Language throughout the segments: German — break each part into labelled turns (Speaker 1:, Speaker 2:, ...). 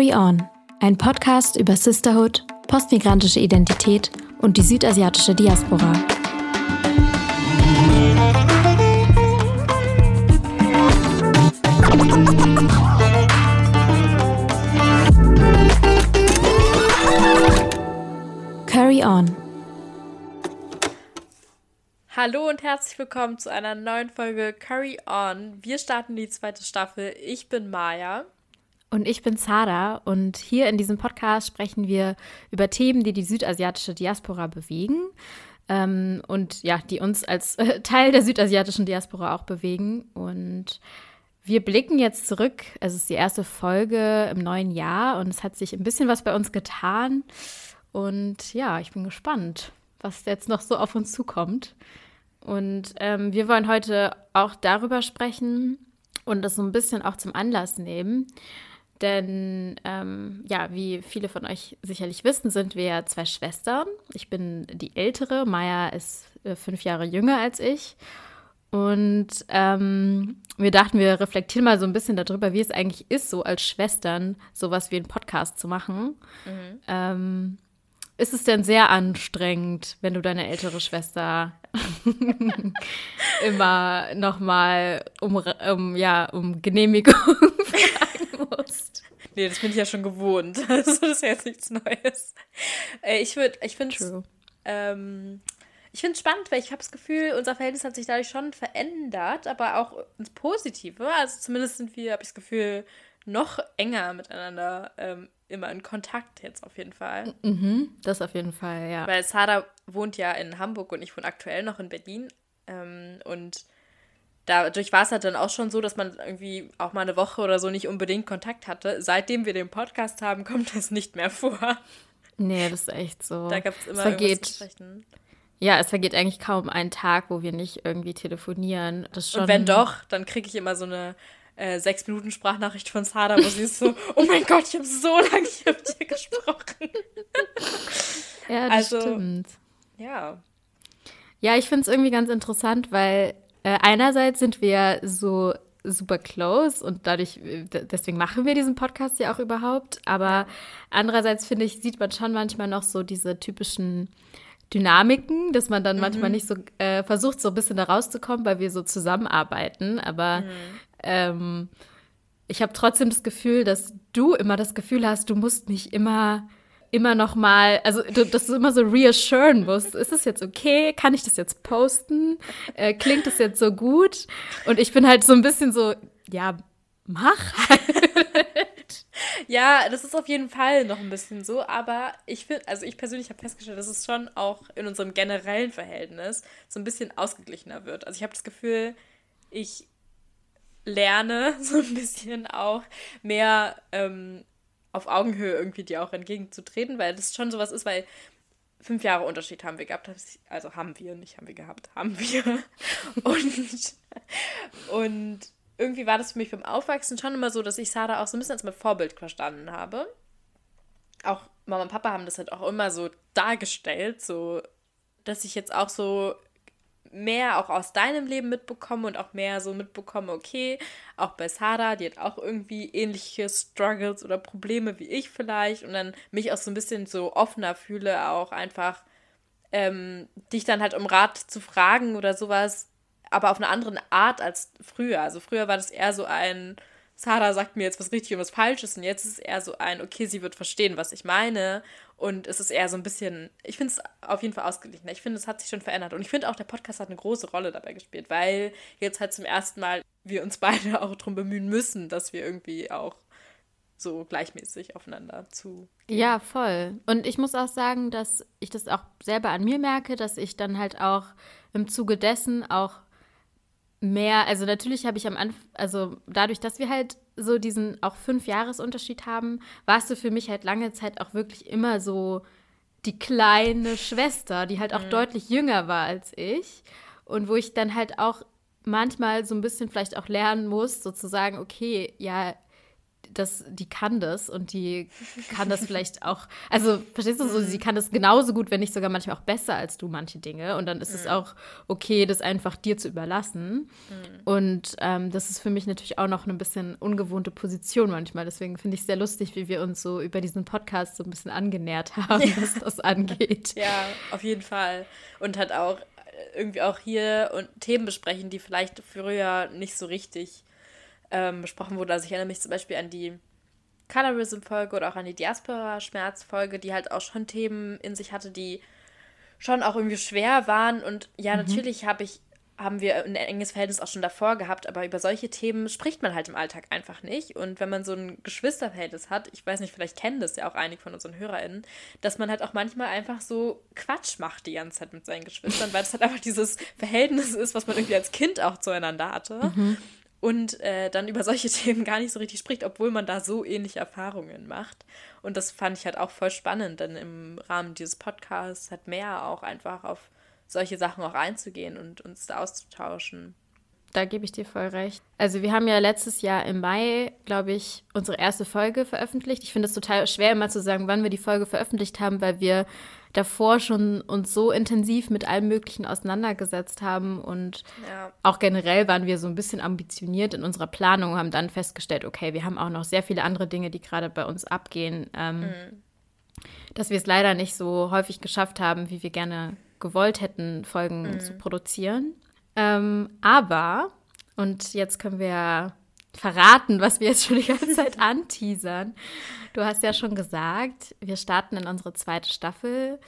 Speaker 1: Carry On, ein Podcast über Sisterhood, postmigrantische Identität und die südasiatische Diaspora. Carry On.
Speaker 2: Hallo und herzlich willkommen zu einer neuen Folge Curry On. Wir starten die zweite Staffel. Ich bin Maya.
Speaker 1: Und ich bin Zara und hier in diesem Podcast sprechen wir über Themen, die die südasiatische Diaspora bewegen ähm, und ja, die uns als äh, Teil der südasiatischen Diaspora auch bewegen. Und wir blicken jetzt zurück. Es ist die erste Folge im neuen Jahr und es hat sich ein bisschen was bei uns getan. Und ja, ich bin gespannt, was jetzt noch so auf uns zukommt. Und ähm, wir wollen heute auch darüber sprechen und das so ein bisschen auch zum Anlass nehmen, denn ähm, ja, wie viele von euch sicherlich wissen, sind wir zwei Schwestern. Ich bin die ältere, Maya ist äh, fünf Jahre jünger als ich. Und ähm, wir dachten, wir reflektieren mal so ein bisschen darüber, wie es eigentlich ist, so als Schwestern sowas wie einen Podcast zu machen. Mhm. Ähm, ist es denn sehr anstrengend, wenn du deine ältere Schwester immer nochmal um, um, ja, um Genehmigung
Speaker 2: musst. Nee, das bin ich ja schon gewohnt. Also das ist ja jetzt nichts Neues. Äh, ich würde, ich finde es ähm, ich finde spannend, weil ich habe das Gefühl, unser Verhältnis hat sich dadurch schon verändert, aber auch ins Positive. Also zumindest sind wir, habe ich das Gefühl, noch enger miteinander ähm, immer in Kontakt jetzt auf jeden Fall.
Speaker 1: Mhm, das auf jeden Fall, ja.
Speaker 2: Weil Sarah wohnt ja in Hamburg und ich wohne aktuell noch in Berlin. Ähm, und dadurch war es halt dann auch schon so, dass man irgendwie auch mal eine Woche oder so nicht unbedingt Kontakt hatte. Seitdem wir den Podcast haben, kommt das nicht mehr vor.
Speaker 1: Nee, das ist echt so.
Speaker 2: Da gab es immer
Speaker 1: vergeht, zu sprechen. Ja, es vergeht eigentlich kaum ein Tag, wo wir nicht irgendwie telefonieren.
Speaker 2: Und wenn doch, dann kriege ich immer so eine äh, sechs Minuten Sprachnachricht von Sada, wo sie ist so, oh mein Gott, ich habe so lange nicht mit dir gesprochen.
Speaker 1: ja, das also, stimmt.
Speaker 2: Ja.
Speaker 1: Ja, ich finde es irgendwie ganz interessant, weil äh, einerseits sind wir so super close und dadurch, äh, deswegen machen wir diesen Podcast ja auch überhaupt. Aber andererseits finde ich, sieht man schon manchmal noch so diese typischen Dynamiken, dass man dann mhm. manchmal nicht so äh, versucht, so ein bisschen da rauszukommen, weil wir so zusammenarbeiten. Aber mhm. ähm, ich habe trotzdem das Gefühl, dass du immer das Gefühl hast, du musst mich immer immer noch mal, also dass du immer so reassuren musst. Ist es jetzt okay? Kann ich das jetzt posten? Äh, klingt das jetzt so gut? Und ich bin halt so ein bisschen so, ja, mach halt.
Speaker 2: ja, das ist auf jeden Fall noch ein bisschen so, aber ich finde, also ich persönlich habe festgestellt, dass es schon auch in unserem generellen Verhältnis so ein bisschen ausgeglichener wird. Also ich habe das Gefühl, ich lerne so ein bisschen auch mehr ähm, auf Augenhöhe irgendwie dir auch entgegenzutreten, weil das schon sowas ist, weil fünf Jahre Unterschied haben wir gehabt. Also haben wir, nicht haben wir gehabt, haben wir. Und, und irgendwie war das für mich beim Aufwachsen schon immer so, dass ich Sarah auch so ein bisschen als mein Vorbild verstanden habe. Auch Mama und Papa haben das halt auch immer so dargestellt, so dass ich jetzt auch so mehr auch aus deinem Leben mitbekomme und auch mehr so mitbekomme, okay, auch bei Sarah, die hat auch irgendwie ähnliche Struggles oder Probleme wie ich vielleicht und dann mich auch so ein bisschen so offener fühle, auch einfach ähm, dich dann halt um Rat zu fragen oder sowas, aber auf eine andere Art als früher. Also früher war das eher so ein, Sarah sagt mir jetzt was richtig und was falsches und jetzt ist es eher so ein, okay, sie wird verstehen, was ich meine und es ist eher so ein bisschen, ich finde es auf jeden Fall ausgeglichener. Ich finde, es hat sich schon verändert und ich finde auch, der Podcast hat eine große Rolle dabei gespielt, weil jetzt halt zum ersten Mal wir uns beide auch darum bemühen müssen, dass wir irgendwie auch so gleichmäßig aufeinander zu.
Speaker 1: Ja, voll. Und ich muss auch sagen, dass ich das auch selber an mir merke, dass ich dann halt auch im Zuge dessen auch mehr, also natürlich habe ich am Anfang, also dadurch, dass wir halt so diesen auch fünf Jahresunterschied haben, warst du für mich halt lange Zeit auch wirklich immer so die kleine Schwester, die halt auch mhm. deutlich jünger war als ich und wo ich dann halt auch manchmal so ein bisschen vielleicht auch lernen muss, sozusagen, okay, ja, das, die kann das und die kann das vielleicht auch, also verstehst du so, sie kann das genauso gut, wenn nicht sogar manchmal auch besser als du manche Dinge. Und dann ist mhm. es auch okay, das einfach dir zu überlassen. Mhm. Und ähm, das ist für mich natürlich auch noch eine bisschen ungewohnte Position manchmal. Deswegen finde ich es sehr lustig, wie wir uns so über diesen Podcast so ein bisschen angenähert haben, ja. was das angeht.
Speaker 2: Ja, auf jeden Fall. Und hat auch äh, irgendwie auch hier und Themen besprechen, die vielleicht früher nicht so richtig ähm, besprochen wurde. Also ich erinnere mich zum Beispiel an die Colorism-Folge oder auch an die Diaspora-Schmerz-Folge, die halt auch schon Themen in sich hatte, die schon auch irgendwie schwer waren. Und ja, mhm. natürlich habe ich haben wir ein enges Verhältnis auch schon davor gehabt, aber über solche Themen spricht man halt im Alltag einfach nicht. Und wenn man so ein Geschwisterverhältnis hat, ich weiß nicht, vielleicht kennen das ja auch einige von unseren HörerInnen, dass man halt auch manchmal einfach so Quatsch macht die ganze Zeit mit seinen Geschwistern, weil es halt einfach dieses Verhältnis ist, was man irgendwie als Kind auch zueinander hatte. Mhm und äh, dann über solche Themen gar nicht so richtig spricht, obwohl man da so ähnliche Erfahrungen macht. Und das fand ich halt auch voll spannend, denn im Rahmen dieses Podcasts hat mehr auch einfach auf solche Sachen auch einzugehen und uns da auszutauschen.
Speaker 1: Da gebe ich dir voll recht. Also wir haben ja letztes Jahr im Mai, glaube ich, unsere erste Folge veröffentlicht. Ich finde es total schwer, immer zu sagen, wann wir die Folge veröffentlicht haben, weil wir davor schon uns so intensiv mit allem Möglichen auseinandergesetzt haben und ja. auch generell waren wir so ein bisschen ambitioniert in unserer Planung, haben dann festgestellt, okay, wir haben auch noch sehr viele andere Dinge, die gerade bei uns abgehen, ähm, mhm. dass wir es leider nicht so häufig geschafft haben, wie wir gerne gewollt hätten, Folgen mhm. zu produzieren. Ähm, aber, und jetzt können wir verraten, was wir jetzt schon die ganze Zeit anteasern. Du hast ja schon gesagt, wir starten in unsere zweite Staffel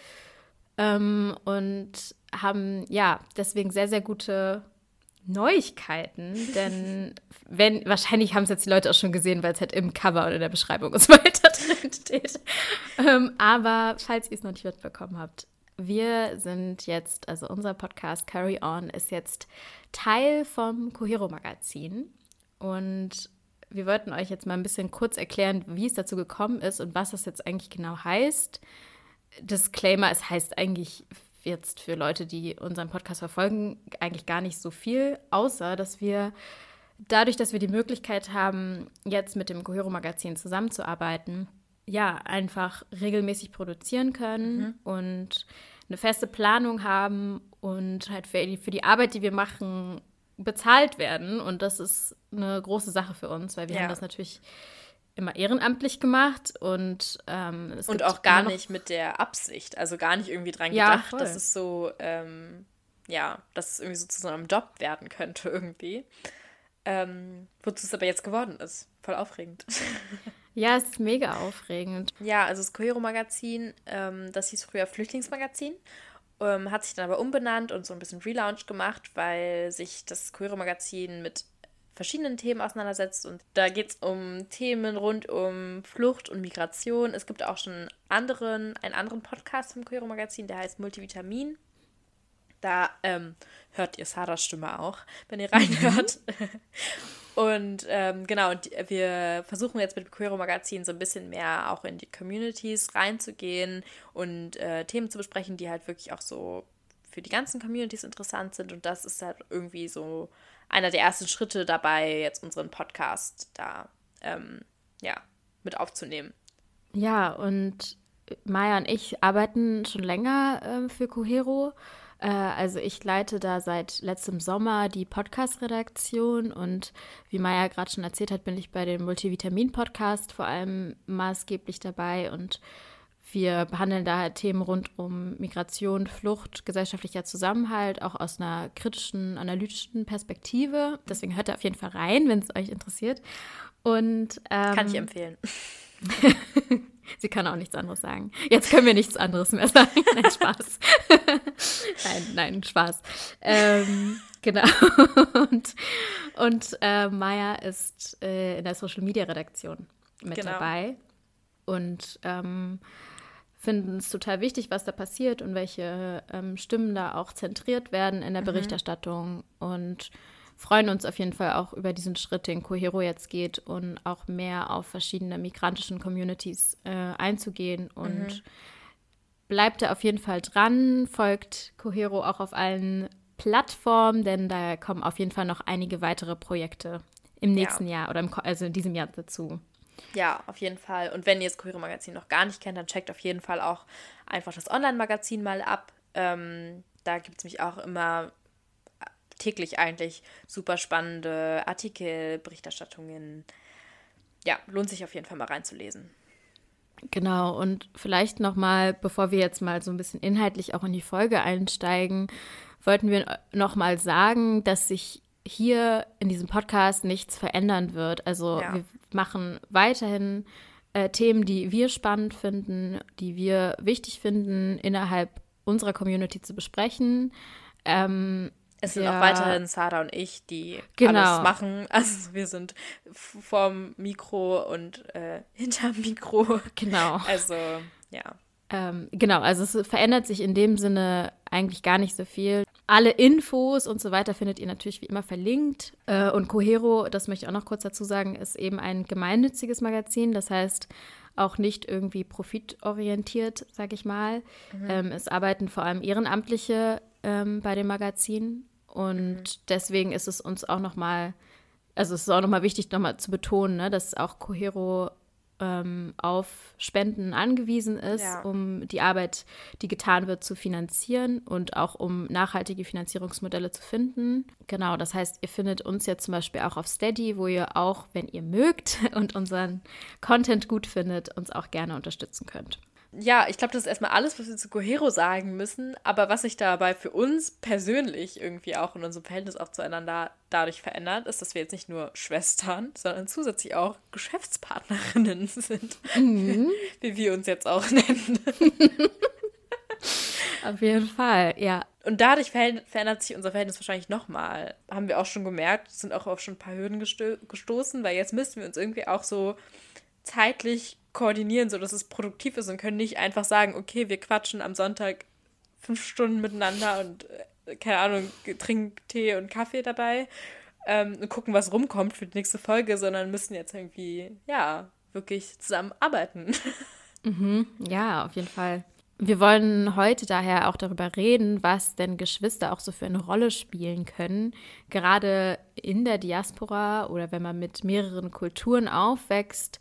Speaker 1: ähm, und haben ja deswegen sehr, sehr gute Neuigkeiten, denn wenn, wahrscheinlich haben es jetzt die Leute auch schon gesehen, weil es halt im Cover oder in der Beschreibung und so weiter drin steht. Ähm, aber falls ihr es noch nicht mitbekommen habt, wir sind jetzt, also unser Podcast Carry On ist jetzt Teil vom Cohero Magazin. Und wir wollten euch jetzt mal ein bisschen kurz erklären, wie es dazu gekommen ist und was das jetzt eigentlich genau heißt. Disclaimer, es heißt eigentlich jetzt für Leute, die unseren Podcast verfolgen, eigentlich gar nicht so viel, außer dass wir dadurch, dass wir die Möglichkeit haben, jetzt mit dem Cohero Magazin zusammenzuarbeiten, ja, einfach regelmäßig produzieren können mhm. und eine feste Planung haben und halt für die, für die Arbeit, die wir machen, bezahlt werden. Und das ist eine große Sache für uns, weil wir ja. haben das natürlich immer ehrenamtlich gemacht und ähm,
Speaker 2: und auch gar nicht mit der Absicht, also gar nicht irgendwie dran ja, gedacht, voll. dass es so ähm, ja, dass es irgendwie so zu so einem Job werden könnte irgendwie. Ähm, wozu es aber jetzt geworden ist. Voll aufregend.
Speaker 1: Ja, es ist mega aufregend.
Speaker 2: Ja, also das Cohero-Magazin, ähm, das hieß früher Flüchtlingsmagazin, ähm, hat sich dann aber umbenannt und so ein bisschen Relaunch gemacht, weil sich das Cohero-Magazin mit verschiedenen Themen auseinandersetzt. Und da geht es um Themen rund um Flucht und Migration. Es gibt auch schon anderen, einen anderen Podcast vom Cohero-Magazin, der heißt Multivitamin. Da ähm, hört ihr Sarahs Stimme auch, wenn ihr reinhört. Und ähm, genau, wir versuchen jetzt mit Queero Magazin so ein bisschen mehr auch in die Communities reinzugehen und äh, Themen zu besprechen, die halt wirklich auch so für die ganzen Communities interessant sind. Und das ist halt irgendwie so einer der ersten Schritte dabei, jetzt unseren Podcast da ähm, ja, mit aufzunehmen.
Speaker 1: Ja, und Maya und ich arbeiten schon länger äh, für Cohero also ich leite da seit letztem Sommer die Podcast-Redaktion und wie Maya gerade schon erzählt hat, bin ich bei dem Multivitamin-Podcast vor allem maßgeblich dabei und wir behandeln da Themen rund um Migration, Flucht, gesellschaftlicher Zusammenhalt, auch aus einer kritischen, analytischen Perspektive. Deswegen hört da auf jeden Fall rein, wenn es euch interessiert. Und, ähm,
Speaker 2: Kann ich empfehlen.
Speaker 1: Sie kann auch nichts anderes sagen. Jetzt können wir nichts anderes mehr sagen. Nein, Spaß. nein, nein, Spaß. Ähm, genau. Und, und äh, Maya ist äh, in der Social Media Redaktion mit genau. dabei. Und ähm, finden es total wichtig, was da passiert und welche ähm, Stimmen da auch zentriert werden in der mhm. Berichterstattung. Und freuen uns auf jeden Fall auch über diesen Schritt, den Cohero jetzt geht und auch mehr auf verschiedene migrantischen Communities äh, einzugehen und mhm. bleibt da auf jeden Fall dran, folgt Cohero auch auf allen Plattformen, denn da kommen auf jeden Fall noch einige weitere Projekte im nächsten ja. Jahr oder im, also in diesem Jahr dazu.
Speaker 2: Ja, auf jeden Fall. Und wenn ihr das Cohero Magazin noch gar nicht kennt, dann checkt auf jeden Fall auch einfach das Online-Magazin mal ab. Ähm, da gibt es mich auch immer täglich eigentlich super spannende Artikel, Berichterstattungen. Ja, lohnt sich auf jeden Fall mal reinzulesen.
Speaker 1: Genau, und vielleicht nochmal, bevor wir jetzt mal so ein bisschen inhaltlich auch in die Folge einsteigen, wollten wir nochmal sagen, dass sich hier in diesem Podcast nichts verändern wird. Also ja. wir machen weiterhin äh, Themen, die wir spannend finden, die wir wichtig finden, innerhalb unserer Community zu besprechen. Ähm,
Speaker 2: es sind ja. auch weiterhin Sarah und ich, die genau. alles machen. Also wir sind vorm Mikro und äh, hinterm Mikro.
Speaker 1: Genau.
Speaker 2: Also ja.
Speaker 1: Ähm, genau, also es verändert sich in dem Sinne eigentlich gar nicht so viel. Alle Infos und so weiter findet ihr natürlich wie immer verlinkt. Äh, und Cohero, das möchte ich auch noch kurz dazu sagen, ist eben ein gemeinnütziges Magazin. Das heißt, auch nicht irgendwie profitorientiert, sage ich mal. Mhm. Ähm, es arbeiten vor allem Ehrenamtliche ähm, bei dem Magazin und mhm. deswegen ist es uns auch nochmal, also es ist auch nochmal wichtig, nochmal zu betonen, ne, dass auch Cohero ähm, auf Spenden angewiesen ist, ja. um die Arbeit, die getan wird, zu finanzieren und auch um nachhaltige Finanzierungsmodelle zu finden. Genau, das heißt, ihr findet uns jetzt zum Beispiel auch auf Steady, wo ihr auch, wenn ihr mögt und unseren Content gut findet, uns auch gerne unterstützen könnt
Speaker 2: ja, ich glaube, das ist erstmal alles, was wir zu Cohero sagen müssen. Aber was sich dabei für uns persönlich irgendwie auch in unserem Verhältnis auch zueinander dadurch verändert, ist, dass wir jetzt nicht nur Schwestern, sondern zusätzlich auch Geschäftspartnerinnen sind. Mhm. Wie wir uns jetzt auch nennen.
Speaker 1: Auf jeden Fall, ja.
Speaker 2: Und dadurch verändert sich unser Verhältnis wahrscheinlich nochmal. Haben wir auch schon gemerkt, sind auch auf schon ein paar Hürden gesto gestoßen, weil jetzt müssten wir uns irgendwie auch so zeitlich koordinieren, sodass es produktiv ist und können nicht einfach sagen, okay, wir quatschen am Sonntag fünf Stunden miteinander und äh, keine Ahnung, trinken Tee und Kaffee dabei ähm, und gucken, was rumkommt für die nächste Folge, sondern müssen jetzt irgendwie, ja, wirklich zusammenarbeiten.
Speaker 1: Mhm, ja, auf jeden Fall. Wir wollen heute daher auch darüber reden, was denn Geschwister auch so für eine Rolle spielen können, gerade in der Diaspora oder wenn man mit mehreren Kulturen aufwächst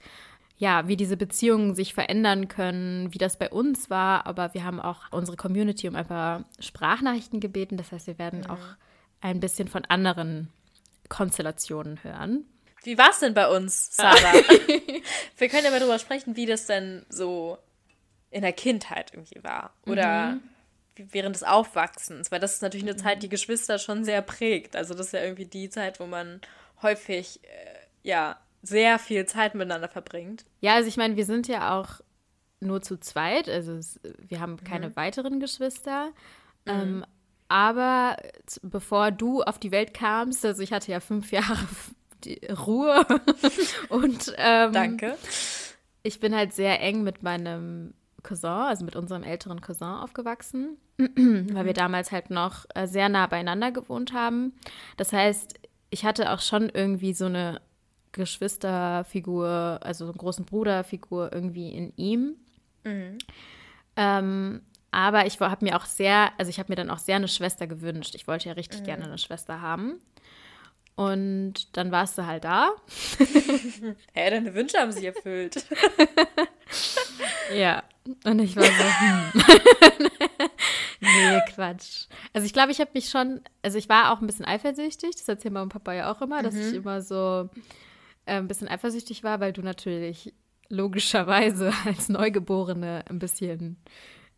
Speaker 1: ja, wie diese Beziehungen sich verändern können, wie das bei uns war. Aber wir haben auch unsere Community um ein paar Sprachnachrichten gebeten. Das heißt, wir werden mhm. auch ein bisschen von anderen Konstellationen hören.
Speaker 2: Wie war es denn bei uns, Sarah? wir können ja mal darüber sprechen, wie das denn so in der Kindheit irgendwie war. Oder mhm. während des Aufwachsens. Weil das ist natürlich eine Zeit, mhm. die Geschwister schon sehr prägt. Also das ist ja irgendwie die Zeit, wo man häufig, äh, ja, sehr viel Zeit miteinander verbringt.
Speaker 1: Ja, also ich meine, wir sind ja auch nur zu zweit, also es, wir haben keine mhm. weiteren Geschwister. Mhm. Ähm, aber bevor du auf die Welt kamst, also ich hatte ja fünf Jahre Ruhe und ähm,
Speaker 2: danke.
Speaker 1: Ich bin halt sehr eng mit meinem Cousin, also mit unserem älteren Cousin aufgewachsen, weil wir damals halt noch äh, sehr nah beieinander gewohnt haben. Das heißt, ich hatte auch schon irgendwie so eine Geschwisterfigur, also so einen großen Bruderfigur irgendwie in ihm. Mhm. Ähm, aber ich habe mir auch sehr, also ich habe mir dann auch sehr eine Schwester gewünscht. Ich wollte ja richtig mhm. gerne eine Schwester haben. Und dann warst du halt da.
Speaker 2: Hä, hey, deine Wünsche haben sich erfüllt.
Speaker 1: ja. Und ich war so, hm. nee, Quatsch. Also ich glaube, ich habe mich schon, also ich war auch ein bisschen eifersüchtig, das erzählt und Papa ja auch immer, dass mhm. ich immer so äh, ein bisschen eifersüchtig war, weil du natürlich logischerweise als Neugeborene ein bisschen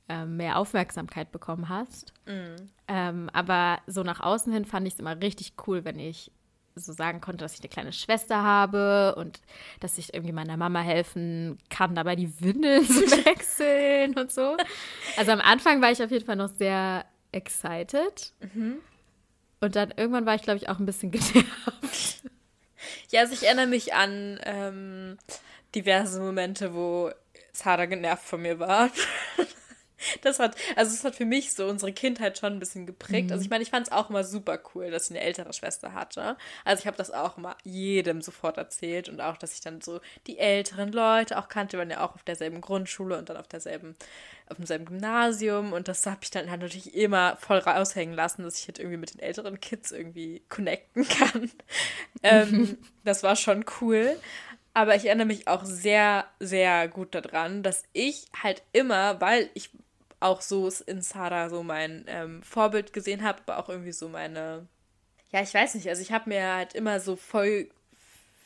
Speaker 1: äh, mehr Aufmerksamkeit bekommen hast. Mhm. Ähm, aber so nach außen hin fand ich es immer richtig cool, wenn ich so sagen konnte, dass ich eine kleine Schwester habe und dass ich irgendwie meiner Mama helfen kann, dabei die Windeln zu wechseln und so. Also am Anfang war ich auf jeden Fall noch sehr excited. Mhm. Und dann irgendwann war ich, glaube ich, auch ein bisschen genervt.
Speaker 2: Ja, also ich erinnere mich an ähm, diverse Momente, wo Sarah genervt von mir war. Das hat, also es hat für mich so unsere Kindheit schon ein bisschen geprägt. Mhm. Also ich meine, ich fand es auch immer super cool, dass ich eine ältere Schwester hatte. Also ich habe das auch immer jedem sofort erzählt und auch, dass ich dann so die älteren Leute auch kannte, waren ja auch auf derselben Grundschule und dann auf derselben, auf demselben Gymnasium und das habe ich dann halt natürlich immer voll raushängen lassen, dass ich halt irgendwie mit den älteren Kids irgendwie connecten kann. ähm, das war schon cool. Aber ich erinnere mich auch sehr, sehr gut daran, dass ich halt immer, weil ich auch so in Sarah so mein ähm, Vorbild gesehen habe, aber auch irgendwie so meine, ja, ich weiß nicht, also ich habe mir halt immer so voll,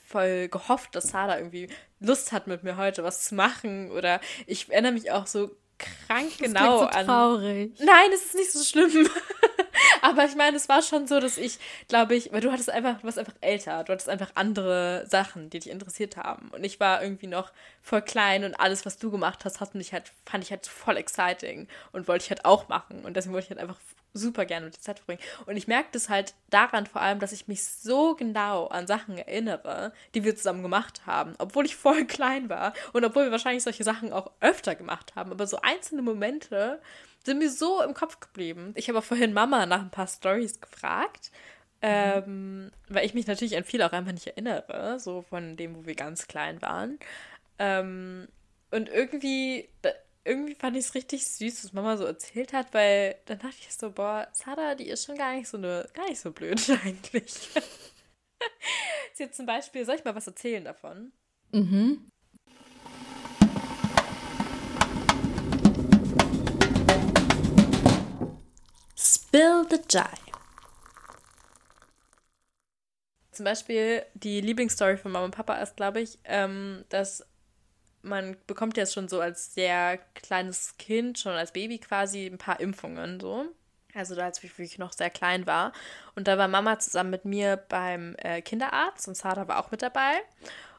Speaker 2: voll gehofft, dass Sarah irgendwie Lust hat, mit mir heute was zu machen. Oder ich erinnere mich auch so krank das genau so an. Traurig. Nein, es ist nicht so schlimm. Aber ich meine, es war schon so, dass ich, glaube ich, weil du hattest einfach, du warst einfach älter, du hattest einfach andere Sachen, die dich interessiert haben. Und ich war irgendwie noch voll klein und alles, was du gemacht hast, hat mich halt, fand ich halt voll exciting und wollte ich halt auch machen. Und deswegen wollte ich halt einfach super gerne mit der Zeit verbringen. Und ich merke das halt daran vor allem, dass ich mich so genau an Sachen erinnere, die wir zusammen gemacht haben, obwohl ich voll klein war und obwohl wir wahrscheinlich solche Sachen auch öfter gemacht haben. Aber so einzelne Momente sind mir so im Kopf geblieben. Ich habe auch vorhin Mama nach ein paar Stories gefragt. Ähm, weil ich mich natürlich an viel auch einfach nicht erinnere, so von dem, wo wir ganz klein waren. Ähm, und irgendwie, irgendwie fand ich es richtig süß, was Mama so erzählt hat, weil dann dachte ich so, boah, Sada, die ist schon gar nicht so eine, gar nicht so blöd eigentlich. Sie hat zum Beispiel, soll ich mal was erzählen davon? Mhm. Spill the Jai. Zum Beispiel die Lieblingsstory von Mama und Papa ist, glaube ich, ähm, dass man bekommt jetzt schon so als sehr kleines Kind, schon als Baby quasi ein paar Impfungen so. Also da als ich noch sehr klein war. Und da war Mama zusammen mit mir beim äh, Kinderarzt und Sarah war auch mit dabei.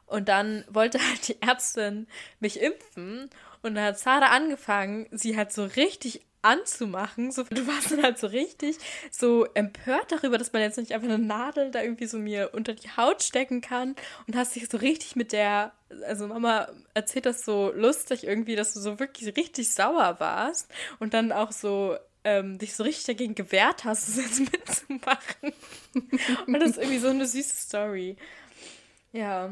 Speaker 2: Und dann wollte halt die Ärztin mich impfen. Und dann hat Sarah angefangen, sie halt so richtig anzumachen. So, du warst dann halt so richtig so empört darüber, dass man jetzt nicht einfach eine Nadel da irgendwie so mir unter die Haut stecken kann und hast dich so richtig mit der, also Mama erzählt das so lustig irgendwie, dass du so wirklich richtig sauer warst und dann auch so ähm, dich so richtig dagegen gewehrt hast, es jetzt mitzumachen. und das ist irgendwie so eine süße Story. Ja.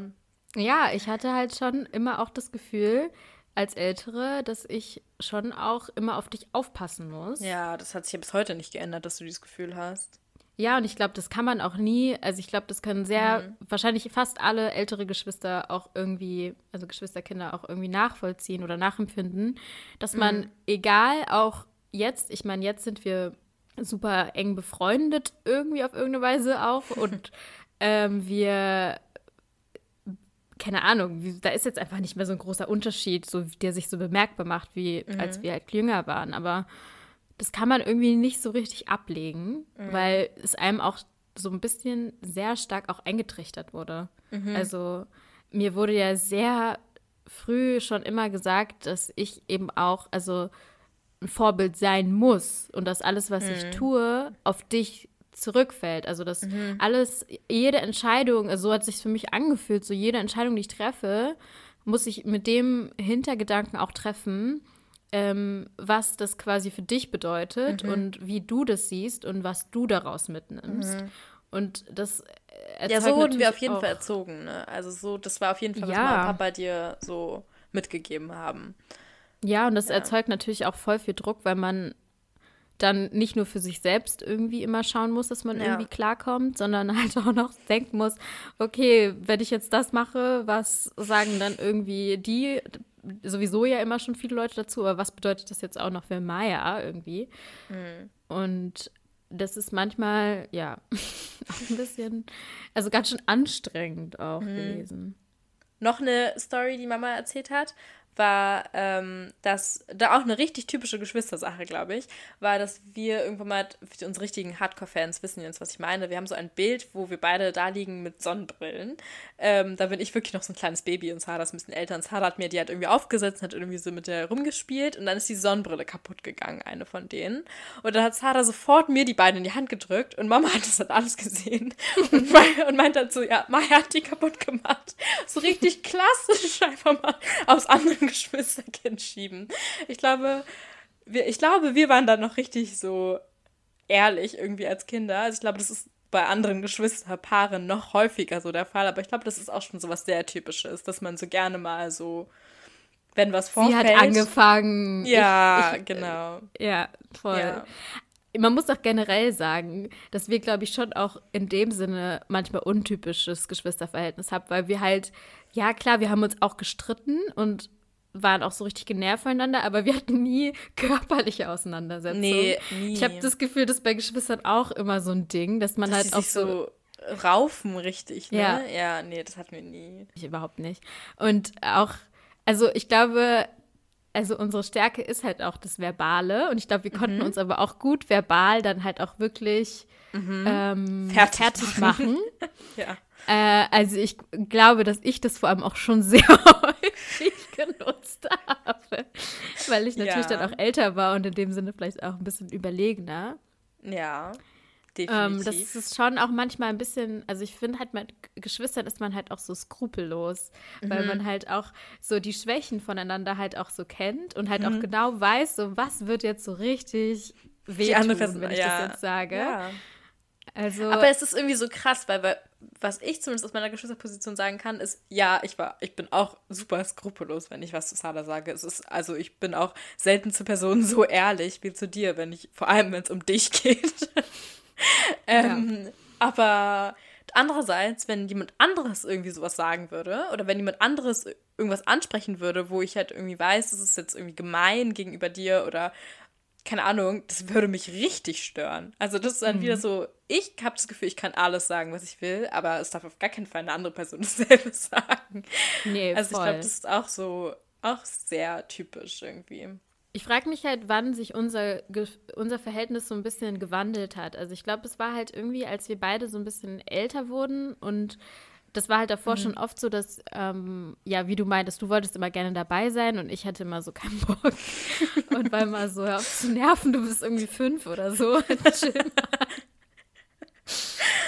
Speaker 1: Ja, ich hatte halt schon immer auch das Gefühl, als Ältere, dass ich schon auch immer auf dich aufpassen muss.
Speaker 2: Ja, das hat sich ja bis heute nicht geändert, dass du dieses Gefühl hast.
Speaker 1: Ja, und ich glaube, das kann man auch nie, also ich glaube, das können sehr, mhm. wahrscheinlich fast alle ältere Geschwister auch irgendwie, also Geschwisterkinder auch irgendwie nachvollziehen oder nachempfinden, dass man, mhm. egal auch jetzt, ich meine, jetzt sind wir super eng befreundet irgendwie auf irgendeine Weise auch und ähm, wir keine Ahnung, da ist jetzt einfach nicht mehr so ein großer Unterschied, so, der sich so bemerkbar macht, wie mhm. als wir halt jünger waren. Aber das kann man irgendwie nicht so richtig ablegen, mhm. weil es einem auch so ein bisschen sehr stark auch eingetrichtert wurde. Mhm. Also mir wurde ja sehr früh schon immer gesagt, dass ich eben auch, also ein Vorbild sein muss und dass alles, was ich mhm. tue, auf dich zurückfällt. Also dass mhm. alles, jede Entscheidung, also so hat sich für mich angefühlt, so jede Entscheidung, die ich treffe, muss ich mit dem Hintergedanken auch treffen, ähm, was das quasi für dich bedeutet mhm. und wie du das siehst und was du daraus mitnimmst. Mhm. Und das
Speaker 2: Ja, so wurden wir auf jeden Fall erzogen, ne? Also so, das war auf jeden Fall, was ja. Und Papa dir so mitgegeben haben.
Speaker 1: Ja, und das ja. erzeugt natürlich auch voll viel Druck, weil man dann nicht nur für sich selbst irgendwie immer schauen muss, dass man ja. irgendwie klarkommt, sondern halt auch noch denken muss, okay, wenn ich jetzt das mache, was sagen dann irgendwie die, sowieso ja immer schon viele Leute dazu, aber was bedeutet das jetzt auch noch für Maya irgendwie? Mhm. Und das ist manchmal, ja, auch ein bisschen, also ganz schön anstrengend auch mhm. gewesen.
Speaker 2: Noch eine Story, die Mama erzählt hat, war, ähm, dass, da auch eine richtig typische Geschwistersache, glaube ich, war, dass wir irgendwann mal, für unsere richtigen Hardcore-Fans wissen jetzt, was ich meine, wir haben so ein Bild, wo wir beide da liegen mit Sonnenbrillen. Ähm, da bin ich wirklich noch so ein kleines Baby und Sarah ist ein bisschen älter und Sarah hat mir die halt irgendwie aufgesetzt, hat irgendwie so mit der rumgespielt und dann ist die Sonnenbrille kaputt gegangen, eine von denen. Und dann hat Sarah sofort mir die beiden in die Hand gedrückt und Mama hat das halt alles gesehen und, und meint dann so, ja, Maya hat die kaputt gemacht. So richtig klassisch einfach mal aus anderen Geschwisterkind schieben. Ich glaube, wir, ich glaube, wir waren da noch richtig so ehrlich irgendwie als Kinder. Also ich glaube, das ist bei anderen Geschwisterpaaren noch häufiger so der Fall, aber ich glaube, das ist auch schon so was sehr typisches, dass man so gerne mal so wenn was vorfällt. Sie hat angefangen.
Speaker 1: Ja, ich, ich, genau. Ja, voll. Ja. man muss doch generell sagen, dass wir, glaube ich, schon auch in dem Sinne manchmal untypisches Geschwisterverhältnis haben, weil wir halt, ja klar, wir haben uns auch gestritten und waren auch so richtig genervt voneinander, aber wir hatten nie körperliche Auseinandersetzungen. Nee, nie. Ich habe das Gefühl, dass bei Geschwistern auch immer so ein Ding, dass man dass halt auch so, so
Speaker 2: raufen richtig, ne? Ja. ja, nee, das hatten wir nie.
Speaker 1: Ich überhaupt nicht. Und auch, also ich glaube, also unsere Stärke ist halt auch das Verbale und ich glaube, wir konnten mhm. uns aber auch gut verbal dann halt auch wirklich mhm. ähm, fertig, fertig, machen. machen. ja. Äh, also ich glaube, dass ich das vor allem auch schon sehr häufig genutzt habe, weil ich natürlich ja. dann auch älter war und in dem Sinne vielleicht auch ein bisschen überlegener.
Speaker 2: Ja.
Speaker 1: Ähm, das ist schon auch manchmal ein bisschen, also ich finde halt mit Geschwistern ist man halt auch so skrupellos, mhm. weil man halt auch so die Schwächen voneinander halt auch so kennt und halt mhm. auch genau weiß, so was wird jetzt so richtig wehtun, wenn ich ja. das jetzt sage. Ja.
Speaker 2: Also, Aber es ist irgendwie so krass, weil, weil was ich zumindest aus meiner Geschwisterposition sagen kann, ist, ja, ich war, ich bin auch super skrupellos, wenn ich was zu Sada sage. Es ist, also ich bin auch selten zu Personen so ehrlich wie zu dir, wenn ich, vor allem wenn es um dich geht. ähm, ja. Aber andererseits, wenn jemand anderes irgendwie sowas sagen würde oder wenn jemand anderes irgendwas ansprechen würde, wo ich halt irgendwie weiß, das ist jetzt irgendwie gemein gegenüber dir oder keine Ahnung, das würde mich richtig stören. Also das ist dann mhm. wieder so, ich habe das Gefühl, ich kann alles sagen, was ich will, aber es darf auf gar keinen Fall eine andere Person dasselbe sagen. Nee, also voll. ich glaube, das ist auch so, auch sehr typisch irgendwie.
Speaker 1: Ich frage mich halt, wann sich unser, unser Verhältnis so ein bisschen gewandelt hat. Also ich glaube, es war halt irgendwie, als wir beide so ein bisschen älter wurden und das war halt davor mhm. schon oft so, dass, ähm, ja, wie du meintest, du wolltest immer gerne dabei sein und ich hatte immer so keinen Bock und war immer so, hör auf zu nerven, du bist irgendwie fünf oder so.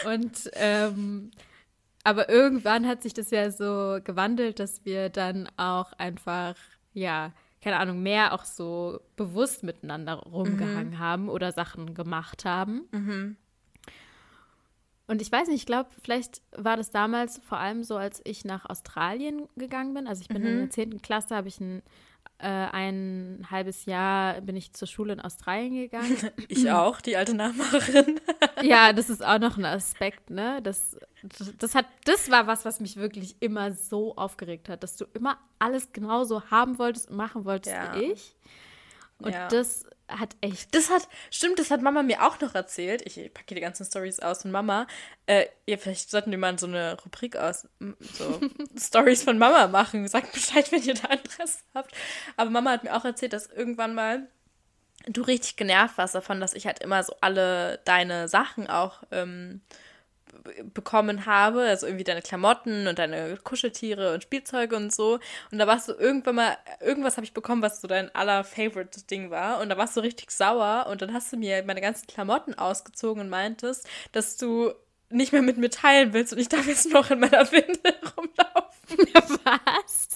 Speaker 1: und ähm, aber irgendwann hat sich das ja so gewandelt, dass wir dann auch einfach, ja, keine Ahnung, mehr auch so bewusst miteinander rumgehangen mhm. haben oder Sachen gemacht haben. Mhm. Und ich weiß nicht, ich glaube, vielleicht war das damals vor allem so, als ich nach Australien gegangen bin. Also ich bin mhm. in der 10. Klasse, habe ich ein, äh, ein halbes Jahr bin ich zur Schule in Australien gegangen.
Speaker 2: Ich auch, die alte Nachmacherin.
Speaker 1: ja, das ist auch noch ein Aspekt, ne? Das das, hat, das war was, was mich wirklich immer so aufgeregt hat, dass du immer alles genauso haben wolltest und machen wolltest ja. wie ich. Und ja. das hat echt.
Speaker 2: Das hat, stimmt, das hat Mama mir auch noch erzählt. Ich packe die ganzen Stories aus von Mama. Äh, ja, vielleicht sollten wir mal so eine Rubrik aus, so Stories von Mama machen. Sagt Bescheid, wenn ihr da Interesse habt. Aber Mama hat mir auch erzählt, dass irgendwann mal du richtig genervt warst davon, dass ich halt immer so alle deine Sachen auch ähm, bekommen habe, also irgendwie deine Klamotten und deine Kuscheltiere und Spielzeuge und so. Und da warst du irgendwann mal, irgendwas habe ich bekommen, was so dein aller Favorite Ding war. Und da warst du richtig sauer und dann hast du mir meine ganzen Klamotten ausgezogen und meintest, dass du nicht mehr mit mir teilen willst und ich darf jetzt noch in meiner Windel rumlaufen.
Speaker 1: Was?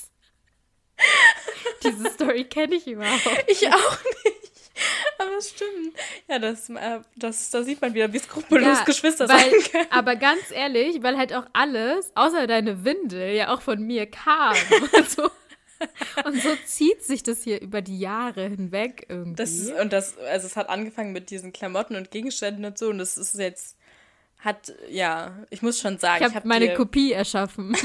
Speaker 1: Diese Story kenne ich überhaupt.
Speaker 2: Nicht. Ich auch nicht. Aber es stimmt. Ja, das, äh, das, da sieht man wieder, wie skrupellos ja, Geschwister
Speaker 1: weil,
Speaker 2: sein können.
Speaker 1: Aber ganz ehrlich, weil halt auch alles, außer deine Windel, ja auch von mir kam. und, so, und so zieht sich das hier über die Jahre hinweg irgendwie.
Speaker 2: Das, und das, also es hat angefangen mit diesen Klamotten und Gegenständen und so. Und das ist jetzt, hat, ja, ich muss schon sagen.
Speaker 1: Ich habe hab meine Kopie erschaffen.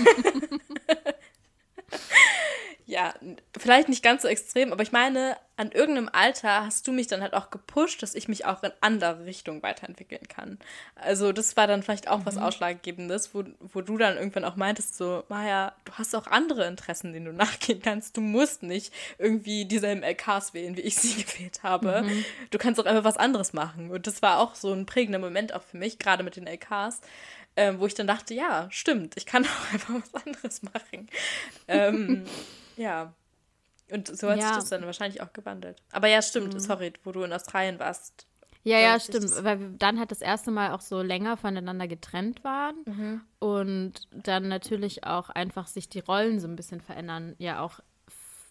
Speaker 2: Ja, vielleicht nicht ganz so extrem, aber ich meine, an irgendeinem Alter hast du mich dann halt auch gepusht, dass ich mich auch in andere Richtungen weiterentwickeln kann. Also das war dann vielleicht auch mhm. was Ausschlaggebendes, wo, wo du dann irgendwann auch meintest, so, Maja, du hast auch andere Interessen, denen du nachgehen kannst. Du musst nicht irgendwie dieselben LKs wählen, wie ich sie gewählt habe. Mhm. Du kannst auch einfach was anderes machen. Und das war auch so ein prägender Moment auch für mich, gerade mit den LKs. Ähm, wo ich dann dachte, ja, stimmt, ich kann auch einfach was anderes machen. ähm, Ja. Und so hat ja. sich das dann wahrscheinlich auch gewandelt. Aber ja, stimmt, mhm. sorry, wo du in Australien warst.
Speaker 1: Ja, ja, stimmt, weil wir dann halt das erste Mal auch so länger voneinander getrennt waren mhm. und dann natürlich auch einfach sich die Rollen so ein bisschen verändern, ja auch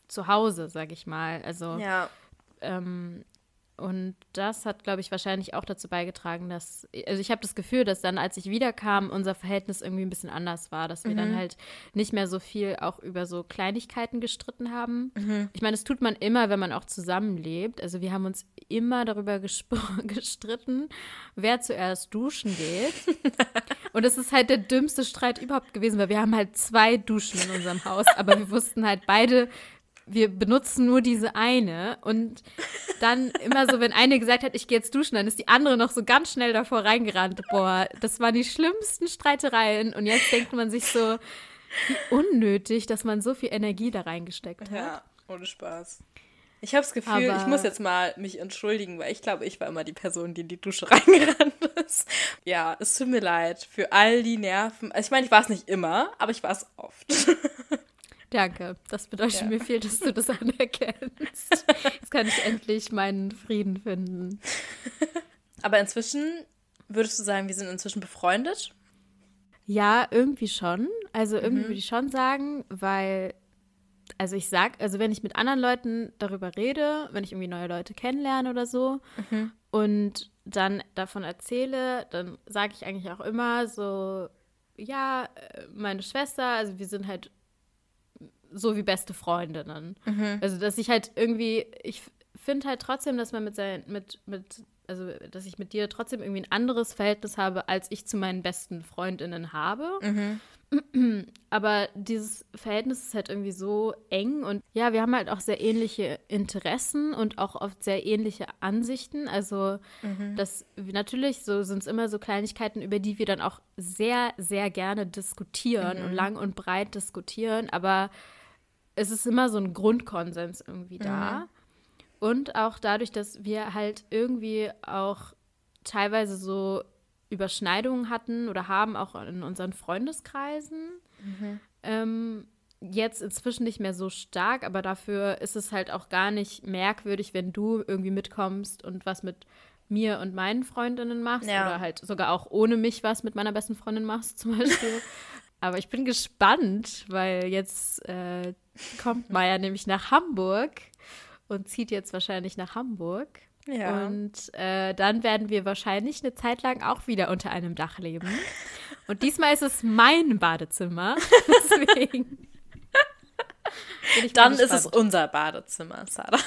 Speaker 1: zu Hause, sag ich mal. Also ja. ähm, und das hat, glaube ich, wahrscheinlich auch dazu beigetragen, dass, also ich habe das Gefühl, dass dann, als ich wiederkam, unser Verhältnis irgendwie ein bisschen anders war, dass wir mhm. dann halt nicht mehr so viel auch über so Kleinigkeiten gestritten haben. Mhm. Ich meine, das tut man immer, wenn man auch zusammenlebt. Also wir haben uns immer darüber gestritten, wer zuerst duschen geht. und es ist halt der dümmste Streit überhaupt gewesen, weil wir haben halt zwei Duschen in unserem Haus, aber wir wussten halt beide, wir benutzen nur diese eine. Und dann immer so, wenn eine gesagt hat, ich gehe jetzt duschen, dann ist die andere noch so ganz schnell davor reingerannt. Boah, das waren die schlimmsten Streitereien. Und jetzt denkt man sich so, wie unnötig, dass man so viel Energie da reingesteckt hat.
Speaker 2: Ja, ohne Spaß. Ich habe das Gefühl, Aber ich muss jetzt mal mich entschuldigen, weil ich glaube, ich war immer die Person, die in die Dusche reingerannt ist. Ja, es tut mir leid für all die Nerven. Also ich meine, ich war es nicht immer, aber ich war es oft.
Speaker 1: Danke. Das bedeutet ja. mir viel, dass du das anerkennst. Jetzt kann ich endlich meinen Frieden finden.
Speaker 2: Aber inzwischen würdest du sagen, wir sind inzwischen befreundet?
Speaker 1: Ja, irgendwie schon. Also irgendwie mhm. würde ich schon sagen, weil, also ich sag, also wenn ich mit anderen Leuten darüber rede, wenn ich irgendwie neue Leute kennenlerne oder so mhm. und dann davon erzähle, dann sage ich eigentlich auch immer so, ja, äh, meine Schwester, also wir sind halt so wie beste Freundinnen. Mhm. Also, dass ich halt irgendwie, ich finde halt trotzdem, dass man mit sein, mit, mit, also, dass ich mit dir trotzdem irgendwie ein anderes Verhältnis habe, als ich zu meinen besten Freundinnen habe. Mhm. Aber dieses Verhältnis ist halt irgendwie so eng und ja, wir haben halt auch sehr ähnliche Interessen und auch oft sehr ähnliche Ansichten. Also, mhm. das natürlich so sind es immer so Kleinigkeiten, über die wir dann auch sehr, sehr gerne diskutieren mhm. und lang und breit diskutieren. Aber es ist immer so ein Grundkonsens irgendwie da. Mhm. Und auch dadurch, dass wir halt irgendwie auch teilweise so Überschneidungen hatten oder haben, auch in unseren Freundeskreisen. Mhm. Ähm, jetzt inzwischen nicht mehr so stark, aber dafür ist es halt auch gar nicht merkwürdig, wenn du irgendwie mitkommst und was mit mir und meinen Freundinnen machst ja. oder halt sogar auch ohne mich was mit meiner besten Freundin machst zum Beispiel. aber ich bin gespannt, weil jetzt äh, kommt Maya nämlich nach Hamburg und zieht jetzt wahrscheinlich nach Hamburg. Ja. Und äh, dann werden wir wahrscheinlich eine Zeit lang auch wieder unter einem Dach leben. Und diesmal ist es mein Badezimmer. Deswegen.
Speaker 2: dann ist es unser Badezimmer, Sarah.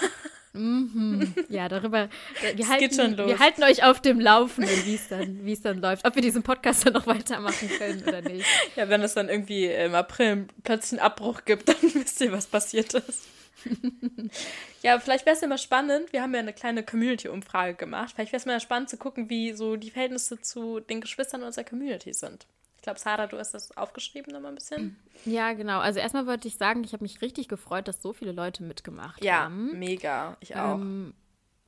Speaker 1: Mhm. Ja, darüber. Wir halten, wir halten euch auf dem Laufenden, wie es dann, dann läuft. Ob wir diesen Podcast dann noch weitermachen können oder nicht.
Speaker 2: Ja, wenn es dann irgendwie im April plötzlich einen Abbruch gibt, dann wisst ihr, was passiert ist. ja, vielleicht wäre es ja mal spannend. Wir haben ja eine kleine Community-Umfrage gemacht. Vielleicht wäre es mal spannend zu gucken, wie so die Verhältnisse zu den Geschwistern unserer Community sind. Ich glaube, Sarah, du hast das aufgeschrieben nochmal ein bisschen.
Speaker 1: Ja, genau. Also erstmal wollte ich sagen, ich habe mich richtig gefreut, dass so viele Leute mitgemacht
Speaker 2: ja,
Speaker 1: haben.
Speaker 2: Ja, mega. Ich auch. Ähm,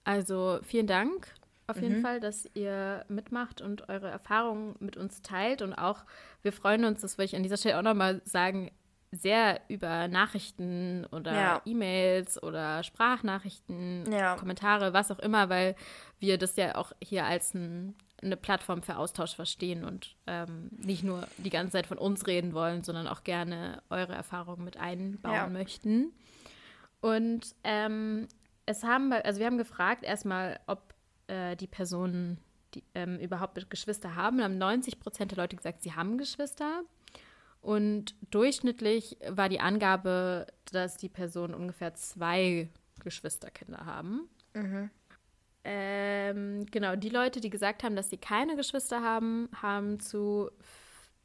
Speaker 1: also vielen Dank auf jeden mhm. Fall, dass ihr mitmacht und eure Erfahrungen mit uns teilt. Und auch, wir freuen uns, das will ich an dieser Stelle auch nochmal sagen, sehr über Nachrichten oder ja. E-Mails oder Sprachnachrichten, ja. Kommentare, was auch immer, weil wir das ja auch hier als ein eine Plattform für Austausch verstehen und ähm, nicht nur die ganze Zeit von uns reden wollen, sondern auch gerne eure Erfahrungen mit einbauen ja. möchten. Und ähm, es haben, also wir haben gefragt erstmal, ob äh, die Personen die, ähm, überhaupt Geschwister haben. Da haben 90 Prozent der Leute gesagt, sie haben Geschwister. Und durchschnittlich war die Angabe, dass die Personen ungefähr zwei Geschwisterkinder haben. Mhm. Ähm, genau, die Leute, die gesagt haben, dass sie keine Geschwister haben, haben zu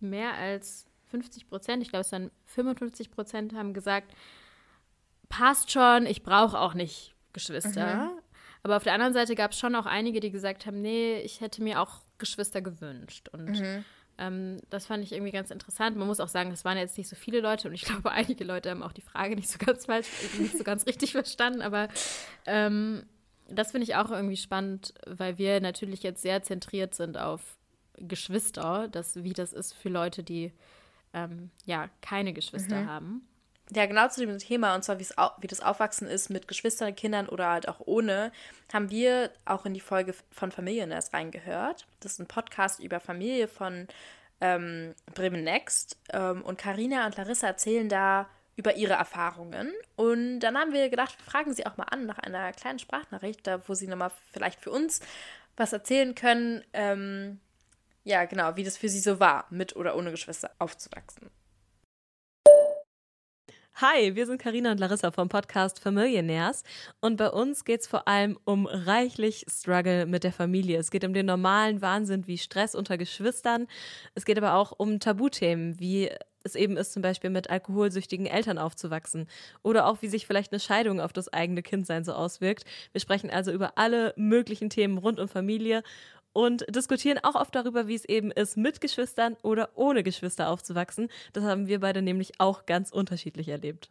Speaker 1: mehr als 50 Prozent, ich glaube es waren 55 Prozent, haben gesagt, passt schon, ich brauche auch nicht Geschwister. Mhm. Aber auf der anderen Seite gab es schon auch einige, die gesagt haben, nee, ich hätte mir auch Geschwister gewünscht. Und mhm. ähm, das fand ich irgendwie ganz interessant. Man muss auch sagen, es waren jetzt nicht so viele Leute und ich glaube, einige Leute haben auch die Frage nicht so ganz falsch, nicht so ganz richtig verstanden. Aber ähm, das finde ich auch irgendwie spannend, weil wir natürlich jetzt sehr zentriert sind auf Geschwister, das, wie das ist für Leute, die ähm, ja keine Geschwister mhm. haben.
Speaker 2: Ja, genau zu dem Thema, und zwar wie das Aufwachsen ist mit Geschwistern, Kindern oder halt auch ohne, haben wir auch in die Folge von Familiennest reingehört. Das ist ein Podcast über Familie von ähm, Bremen Next. Ähm, und Karina und Larissa erzählen da über ihre Erfahrungen. Und dann haben wir gedacht, fragen sie auch mal an nach einer kleinen Sprachnachricht, da wo sie nochmal vielleicht für uns was erzählen können. Ähm, ja, genau, wie das für sie so war, mit oder ohne Geschwister aufzuwachsen.
Speaker 3: Hi, wir sind Karina und Larissa vom Podcast Familionaires und bei uns geht es vor allem um reichlich Struggle mit der Familie. Es geht um den normalen Wahnsinn wie Stress unter Geschwistern. Es geht aber auch um Tabuthemen wie es eben ist, zum Beispiel mit alkoholsüchtigen Eltern aufzuwachsen oder auch wie sich vielleicht eine Scheidung auf das eigene Kindsein so auswirkt. Wir sprechen also über alle möglichen Themen rund um Familie und diskutieren auch oft darüber, wie es eben ist, mit Geschwistern oder ohne Geschwister aufzuwachsen. Das haben wir beide nämlich auch ganz unterschiedlich erlebt.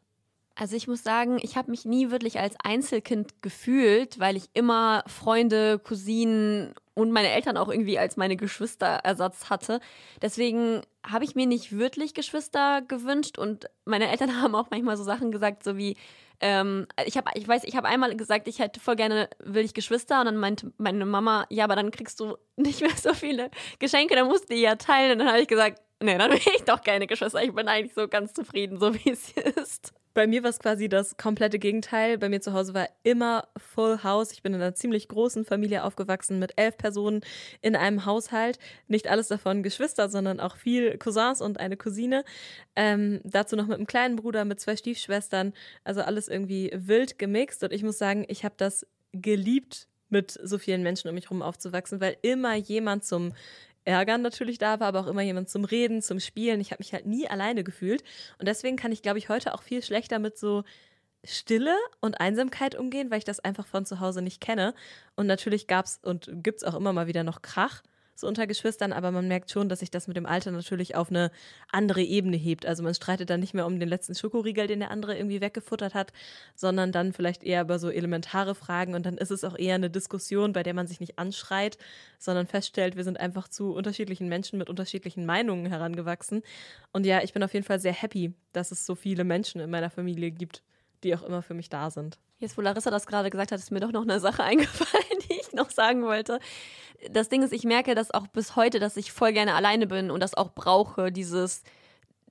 Speaker 4: Also ich muss sagen, ich habe mich nie wirklich als Einzelkind gefühlt, weil ich immer Freunde, Cousinen und meine Eltern auch irgendwie als meine Geschwisterersatz hatte. Deswegen habe ich mir nicht wirklich Geschwister gewünscht und meine Eltern haben auch manchmal so Sachen gesagt, so wie ähm, ich habe, ich weiß, ich habe einmal gesagt, ich hätte voll gerne, will ich Geschwister und dann meinte meine Mama, ja, aber dann kriegst du nicht mehr so viele Geschenke, dann musst du die ja teilen und dann habe ich gesagt, nee, dann will ich doch keine Geschwister, ich bin eigentlich so ganz zufrieden, so wie es ist.
Speaker 3: Bei mir war es quasi das komplette Gegenteil. Bei mir zu Hause war immer Full House. Ich bin in einer ziemlich großen Familie aufgewachsen mit elf Personen in einem Haushalt. Nicht alles davon Geschwister, sondern auch viel Cousins und eine Cousine. Ähm, dazu noch mit einem kleinen Bruder, mit zwei Stiefschwestern. Also alles irgendwie wild gemixt. Und ich muss sagen, ich habe das geliebt, mit so vielen Menschen um mich herum aufzuwachsen, weil immer jemand zum Ärgern natürlich da war, aber auch immer jemand zum Reden, zum Spielen. Ich habe mich halt nie alleine gefühlt. Und deswegen kann ich, glaube ich, heute auch viel schlechter mit so Stille und Einsamkeit umgehen, weil ich das einfach von zu Hause nicht kenne. Und natürlich gab es und gibt es auch immer mal wieder noch Krach so unter Geschwistern, aber man merkt schon, dass sich das mit dem Alter natürlich auf eine andere Ebene hebt. Also man streitet dann nicht mehr um den letzten Schokoriegel, den der andere irgendwie weggefuttert hat, sondern dann vielleicht eher über so elementare Fragen und dann ist es auch eher eine Diskussion, bei der man sich nicht anschreit, sondern feststellt, wir sind einfach zu unterschiedlichen Menschen mit unterschiedlichen Meinungen herangewachsen. Und ja, ich bin auf jeden Fall sehr happy, dass es so viele Menschen in meiner Familie gibt, die auch immer für mich da sind.
Speaker 4: Jetzt, wo Larissa das gerade gesagt hat, ist mir doch noch eine Sache eingefallen, die ich noch sagen wollte das Ding ist, ich merke das auch bis heute, dass ich voll gerne alleine bin und das auch brauche, dieses,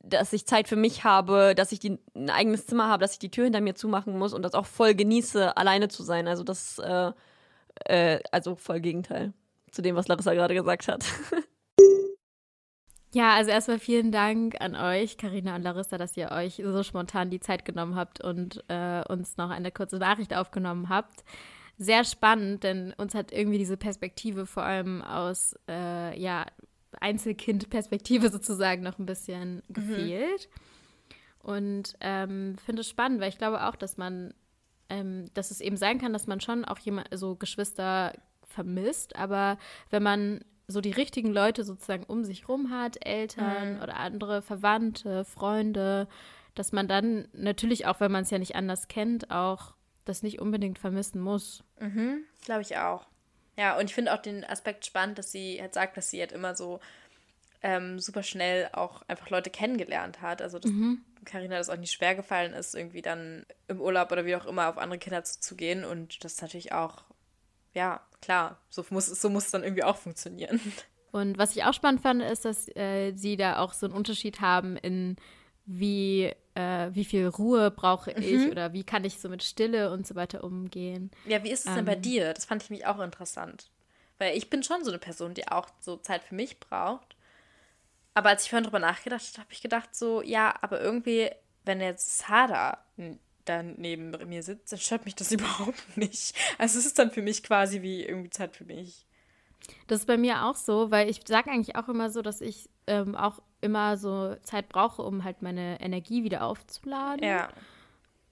Speaker 4: dass ich Zeit für mich habe, dass ich die, ein eigenes Zimmer habe, dass ich die Tür hinter mir zumachen muss und das auch voll genieße, alleine zu sein. Also das, äh, äh, also voll Gegenteil zu dem, was Larissa gerade gesagt hat.
Speaker 1: Ja, also erstmal vielen Dank an euch, Karina und Larissa, dass ihr euch so spontan die Zeit genommen habt und äh, uns noch eine kurze Nachricht aufgenommen habt sehr spannend, denn uns hat irgendwie diese Perspektive vor allem aus, äh, ja, Einzelkind-Perspektive sozusagen noch ein bisschen mhm. gefehlt. Mhm. Und ähm, finde es spannend, weil ich glaube auch, dass man, ähm, dass es eben sein kann, dass man schon auch jemand, so Geschwister vermisst, aber wenn man so die richtigen Leute sozusagen um sich rum hat, Eltern mhm. oder andere Verwandte, Freunde, dass man dann natürlich auch, wenn man es ja nicht anders kennt, auch das nicht unbedingt vermissen muss.
Speaker 2: Mhm, glaube ich auch. Ja, und ich finde auch den Aspekt spannend, dass sie halt sagt, dass sie halt immer so ähm, super schnell auch einfach Leute kennengelernt hat. Also, dass mhm. Carina das auch nicht schwer gefallen ist, irgendwie dann im Urlaub oder wie auch immer auf andere Kinder zuzugehen. Und das ist natürlich auch, ja, klar, so muss, so muss es dann irgendwie auch funktionieren.
Speaker 1: Und was ich auch spannend fand, ist, dass äh, sie da auch so einen Unterschied haben in wie, äh, wie viel Ruhe brauche ich mhm. oder wie kann ich so mit Stille und so weiter umgehen.
Speaker 2: Ja, wie ist es ähm, denn bei ähm. dir? Das fand ich mich auch interessant. Weil ich bin schon so eine Person, die auch so Zeit für mich braucht. Aber als ich vorhin drüber nachgedacht habe, habe ich gedacht so, ja, aber irgendwie, wenn jetzt Sada dann neben mir sitzt, dann stört mich das überhaupt nicht. Also es ist dann für mich quasi wie irgendwie Zeit für mich.
Speaker 1: Das ist bei mir auch so, weil ich sage eigentlich auch immer so, dass ich ähm, auch immer so Zeit brauche, um halt meine Energie wieder aufzuladen. Ja.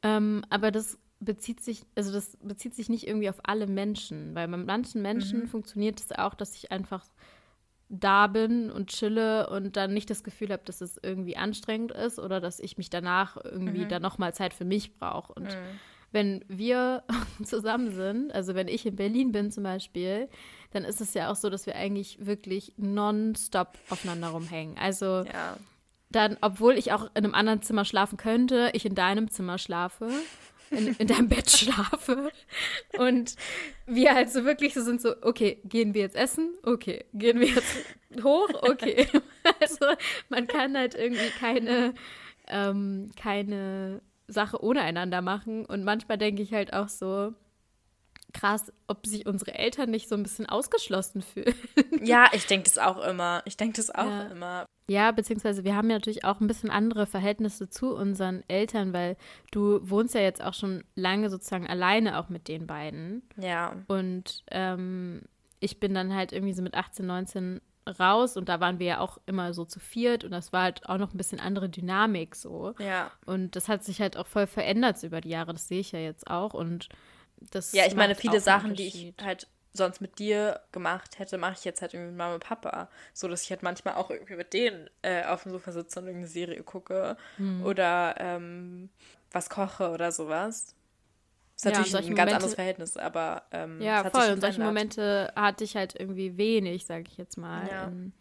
Speaker 1: Ähm, aber das bezieht sich, also das bezieht sich nicht irgendwie auf alle Menschen, weil bei manchen Menschen mhm. funktioniert es auch, dass ich einfach da bin und chille und dann nicht das Gefühl habe, dass es irgendwie anstrengend ist oder dass ich mich danach irgendwie mhm. dann nochmal Zeit für mich brauche. Und mhm. Wenn wir zusammen sind, also wenn ich in Berlin bin zum Beispiel, dann ist es ja auch so, dass wir eigentlich wirklich nonstop aufeinander rumhängen. Also ja. dann, obwohl ich auch in einem anderen Zimmer schlafen könnte, ich in deinem Zimmer schlafe. In, in, deinem Bett schlafe. Und wir halt so wirklich so sind so, okay, gehen wir jetzt essen? Okay. Gehen wir jetzt hoch? Okay. Also man kann halt irgendwie keine, ähm, keine Sache ohne einander machen. Und manchmal denke ich halt auch so, krass, ob sich unsere Eltern nicht so ein bisschen ausgeschlossen fühlen.
Speaker 2: Ja, ich denke das auch immer. Ich denke das auch
Speaker 1: Ja.
Speaker 2: immer.
Speaker 1: Ja, beziehungsweise wir haben ja natürlich auch ein bisschen andere Verhältnisse zu unseren Eltern, weil du wohnst ja jetzt auch schon lange sozusagen alleine auch mit den beiden.
Speaker 2: Ja.
Speaker 1: Und ähm, ich bin dann halt irgendwie so mit 18, 19 raus und da waren wir ja auch immer so zu viert und das war halt auch noch ein bisschen andere Dynamik so.
Speaker 2: Ja.
Speaker 1: Und das hat sich halt auch voll verändert über die Jahre, das sehe ich ja jetzt auch und das
Speaker 2: Ja, ich meine, viele Sachen, die ich halt sonst mit dir gemacht hätte, mache ich jetzt halt irgendwie mit Mama und Papa. So, dass ich halt manchmal auch irgendwie mit denen äh, auf dem Sofa sitze und irgendeine Serie gucke.
Speaker 1: Hm.
Speaker 2: Oder ähm, was koche oder sowas. Ist
Speaker 1: Ja,
Speaker 2: natürlich ein ganz
Speaker 1: Momente-
Speaker 2: anderes Verhältnis, aber ähm,
Speaker 1: Ja, voll. Und solche. Momente hatte ich halt irgendwie wenig, sage ich jetzt mal.
Speaker 2: Ja.
Speaker 1: In,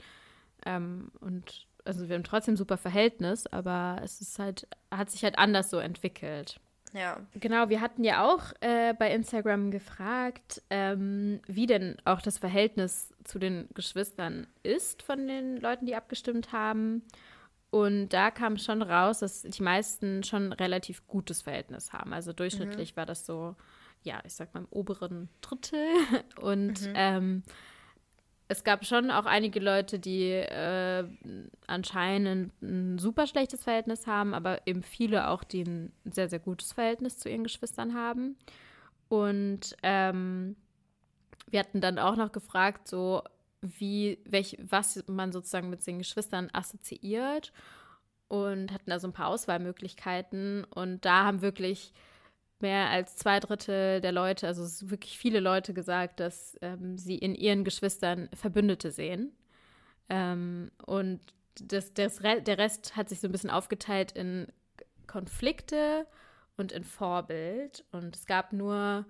Speaker 1: ähm, und also wir haben trotzdem super Verhältnis, aber es ist halt, hat sich halt anders so entwickelt.
Speaker 2: Ja.
Speaker 1: Genau, wir hatten ja auch äh, bei Instagram gefragt, ähm, wie denn auch das Verhältnis zu den Geschwistern ist von den Leuten, die abgestimmt haben. Und da kam schon raus, dass die meisten schon ein relativ gutes Verhältnis haben. Also durchschnittlich war das so, ja, ich sag mal im oberen Drittel. Und ähm, es gab schon auch einige Leute, die äh, anscheinend ein super schlechtes Verhältnis haben, aber eben viele auch, die ein sehr, sehr gutes Verhältnis zu ihren Geschwistern haben. Und ähm, wir hatten dann auch noch gefragt, so wie, welch, was man sozusagen mit den Geschwistern assoziiert und hatten da so ein paar Auswahlmöglichkeiten. Und da haben wirklich mehr als zwei Drittel der Leute, also wirklich viele Leute gesagt, dass ähm, sie in ihren Geschwistern Verbündete sehen. Ähm, und das, das, der Rest hat sich so ein bisschen aufgeteilt in Konflikte und in Vorbild. Und es gab nur,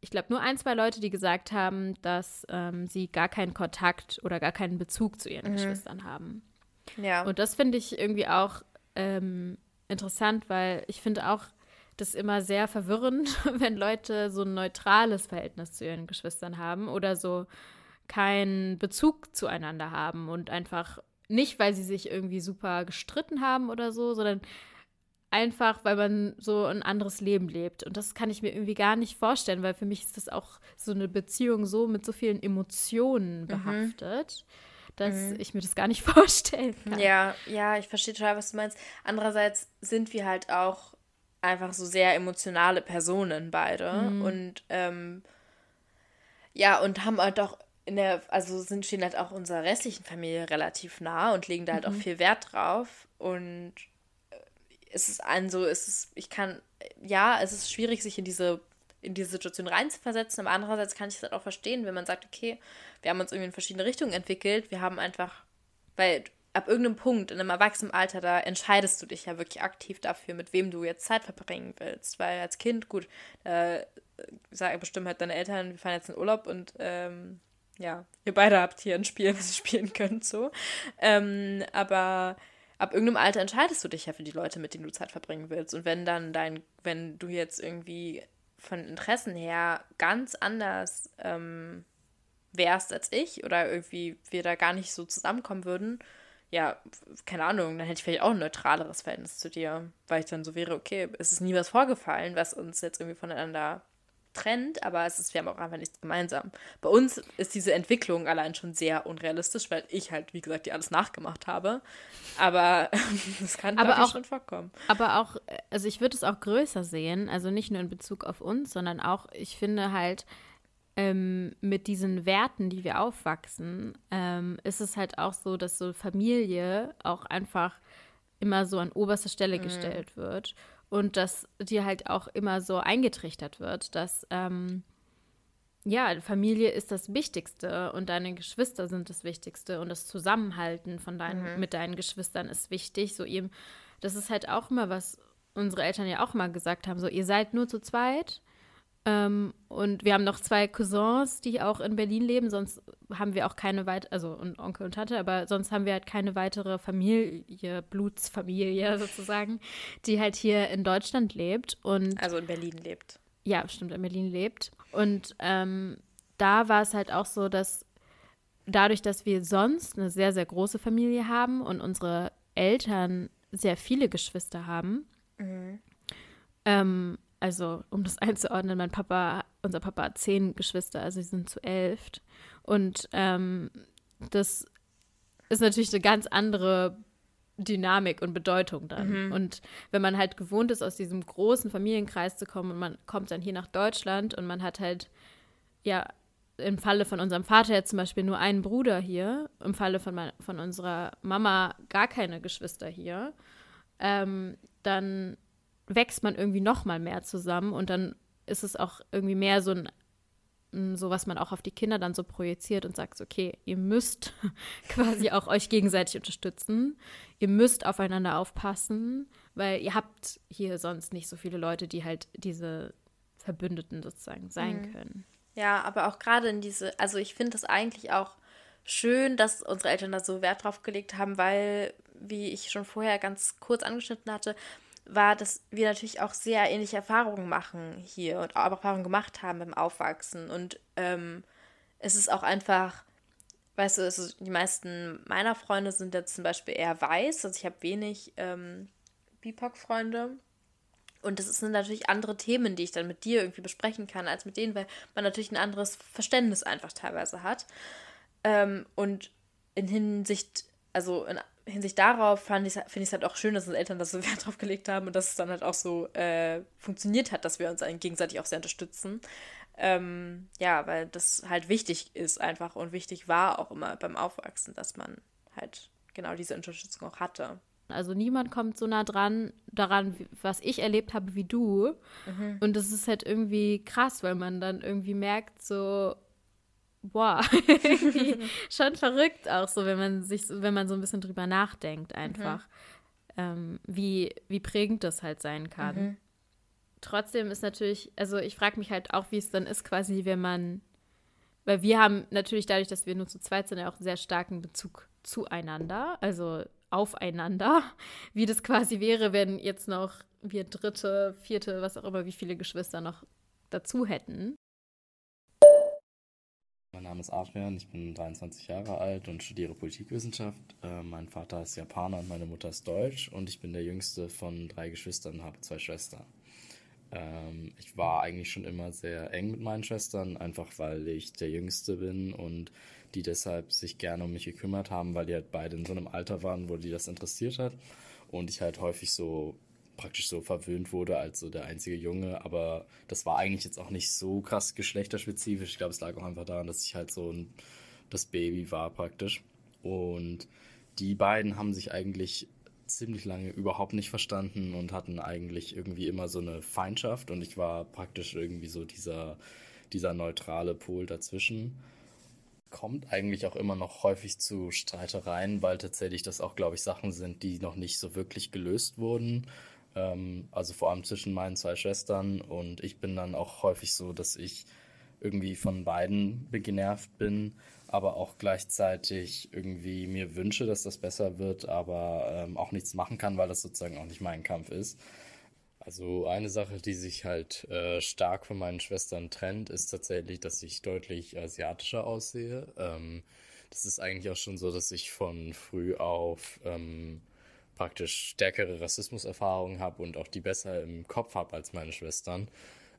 Speaker 1: ich glaube, nur ein, zwei Leute, die gesagt haben, dass ähm, sie gar keinen Kontakt oder gar keinen Bezug zu ihren Geschwistern haben.
Speaker 2: Ja.
Speaker 1: Und das finde ich irgendwie auch ähm, interessant, weil ich finde auch das immer sehr verwirrend, wenn Leute so ein neutrales Verhältnis zu ihren Geschwistern haben oder so keinen Bezug zueinander haben und einfach nicht, weil sie sich irgendwie super gestritten haben oder so, sondern einfach, weil man so ein anderes Leben lebt. Und das kann ich mir irgendwie gar nicht vorstellen, weil für mich ist das auch so eine Beziehung so mit so vielen Emotionen behaftet, dass ich mir das gar nicht vorstellen kann.
Speaker 2: Ja, ja, ich verstehe total, was du meinst. Andererseits sind wir halt auch einfach so sehr emotionale Personen beide und ähm, ja, und haben halt auch in der, also sind stehen halt auch unserer restlichen Familie relativ nah und legen da halt auch viel Wert drauf und es ist ein so, es ist, ich kann, ja, es ist schwierig, sich in diese in diese Situation reinzuversetzen, aber andererseits kann ich es halt auch verstehen, wenn man sagt, okay, wir haben uns irgendwie in verschiedene Richtungen entwickelt, wir haben einfach, weil ab irgendeinem Punkt in einem Erwachsenenalter, da entscheidest du dich ja wirklich aktiv dafür, mit wem du jetzt Zeit verbringen willst, weil als Kind, gut, äh, sagen bestimmt halt deine Eltern, wir fahren jetzt in Urlaub und ähm, ja, ihr beide habt hier ein Spiel, was ihr spielen könnt, so. Ähm, aber ab irgendeinem Alter entscheidest du dich ja für die Leute, mit denen du Zeit verbringen willst. Und wenn dann dein, wenn du jetzt irgendwie von Interessen her ganz anders ähm, wärst als ich oder irgendwie wir da gar nicht so zusammenkommen würden, ja, keine Ahnung, dann hätte ich vielleicht auch ein neutraleres Verhältnis zu dir, weil ich dann so wäre, okay, es ist nie was vorgefallen, was uns jetzt irgendwie voneinander trennt, aber es ist, wir haben auch einfach nichts gemeinsam. Bei uns ist diese Entwicklung allein schon sehr unrealistisch, weil ich halt, wie gesagt, die alles nachgemacht habe. Aber das kann
Speaker 1: Aber auch-
Speaker 2: schon vorkommen.
Speaker 1: Aber auch, äh, also ich würde es auch größer sehen, also nicht nur in Bezug auf uns, sondern auch, ich finde halt, ähm, mit diesen Werten, die wir aufwachsen, ähm, ist es halt auch so, dass so Familie auch einfach immer so an oberste Stelle gestellt wird und dass dir halt auch immer so eingetrichtert wird, dass ähm, ja, Familie ist das Wichtigste und deine Geschwister sind das Wichtigste und das Zusammenhalten von deinen, mit deinen Geschwistern ist wichtig. So eben, das ist halt auch immer was unsere Eltern ja auch mal gesagt haben. So, ihr seid nur zu zweit. Ähm, und wir haben noch zwei Cousins, die auch in Berlin leben, sonst haben wir auch keine weitere, also und Onkel und Tante, aber sonst haben wir halt keine weitere Familie, Blutsfamilie sozusagen, die halt hier in Deutschland lebt. Und
Speaker 2: Also in Berlin lebt.
Speaker 1: ja, stimmt, in Berlin lebt. Und ähm, da war es halt auch so, dass dadurch, dass wir sonst eine sehr, sehr große Familie haben und unsere Eltern sehr viele Geschwister haben. Ähm, also, um das einzuordnen, mein Papa, unser Papa hat zehn Geschwister, also sie sind zu elf. Und ähm, das ist natürlich eine ganz andere Dynamik und Bedeutung dann.
Speaker 2: Mhm.
Speaker 1: Und wenn man halt gewohnt ist, aus diesem großen Familienkreis zu kommen und man kommt dann hier nach Deutschland und man hat halt, ja, im Falle von unserem Vater jetzt zum Beispiel nur einen Bruder hier, im Falle von, mein, von unserer Mama gar keine Geschwister hier, ähm, dann wächst man irgendwie noch mal mehr zusammen und dann ist es auch irgendwie mehr so ein m, so was man auch auf die Kinder dann so projiziert und sagt, okay, ihr müsst quasi auch euch gegenseitig unterstützen, ihr müsst aufeinander aufpassen, weil ihr habt hier sonst nicht so viele Leute, die halt diese Verbündeten sozusagen sein
Speaker 2: Mhm.
Speaker 1: können.
Speaker 2: Ja, aber auch gerade in diese, also ich finde es eigentlich auch schön, dass unsere Eltern da so Wert drauf gelegt haben, weil, wie ich schon vorher ganz kurz angeschnitten hatte, war, dass wir natürlich auch sehr ähnliche Erfahrungen machen hier und auch Erfahrungen gemacht haben beim Aufwachsen. Und ähm, es ist auch einfach, weißt du, ist, die meisten meiner Freunde sind jetzt zum Beispiel eher weiß, also ich habe wenig ähm, BIPOC-Freunde. Und das sind natürlich andere Themen, die ich dann mit dir irgendwie besprechen kann, als mit denen, weil man natürlich ein anderes Verständnis einfach teilweise hat. Ähm, und in Hinsicht, also in Hinsicht darauf fand ich, finde ich es halt auch schön, dass unsere Eltern das so Wert drauf gelegt haben und dass es dann halt auch so äh, funktioniert hat, dass wir uns gegenseitig auch sehr unterstützen. Ähm, ja, weil das halt wichtig ist einfach und wichtig war auch immer beim Aufwachsen, dass man halt genau diese Unterstützung auch hatte.
Speaker 1: Also niemand kommt so nah dran daran, was ich erlebt habe, wie du. Und das ist halt irgendwie krass, weil man dann irgendwie merkt, so, boah, irgendwie schon verrückt auch so, wenn man sich, so- wenn man so ein bisschen drüber nachdenkt, einfach, ähm, wie, wie prägend das halt sein kann. Trotzdem ist natürlich, also ich frage mich halt auch, wie es dann ist, quasi, wenn man, weil wir haben natürlich dadurch, dass wir nur zu zweit sind, ja auch einen sehr starken Bezug zueinander, also aufeinander, wie das quasi wäre, wenn jetzt noch wir dritte, vierte, was auch immer, wie viele Geschwister noch dazu hätten.
Speaker 5: Mein Name ist Adrian, ich bin 23 Jahre alt und studiere Politikwissenschaft. Äh, mein Vater ist Japaner und meine Mutter ist Deutsch und ich bin der jüngste von drei Geschwistern und habe zwei Schwestern. Ähm, ich war eigentlich schon immer sehr eng mit meinen Schwestern, einfach weil ich der Jüngste bin und die deshalb sich gerne um mich gekümmert haben, weil die halt beide in so einem Alter waren, wo die das interessiert hat und ich halt häufig so praktisch so verwöhnt wurde als so der einzige Junge, aber das war eigentlich jetzt auch nicht so krass geschlechterspezifisch. Ich glaube, es lag auch einfach daran, dass ich halt so ein, das Baby war praktisch. Und die beiden haben sich eigentlich ziemlich lange überhaupt nicht verstanden und hatten eigentlich irgendwie immer so eine Feindschaft und ich war praktisch irgendwie so dieser, dieser neutrale Pol dazwischen. Kommt eigentlich auch immer noch häufig zu Streitereien, weil tatsächlich das auch, glaube ich, Sachen sind, die noch nicht so wirklich gelöst wurden. Ähm, also vor allem zwischen meinen zwei Schwestern und ich bin dann auch häufig so, dass ich irgendwie von beiden genervt bin, aber auch gleichzeitig irgendwie mir wünsche, dass das besser wird, aber ähm, auch nichts machen kann, weil das sozusagen auch nicht mein Kampf ist. Also eine Sache, die sich halt äh, stark von meinen Schwestern trennt, ist tatsächlich, dass ich deutlich asiatischer aussehe. Ähm, das ist eigentlich auch schon so, dass ich von früh auf ähm, praktisch stärkere Rassismuserfahrungen habe und auch die besser im Kopf habe als meine Schwestern.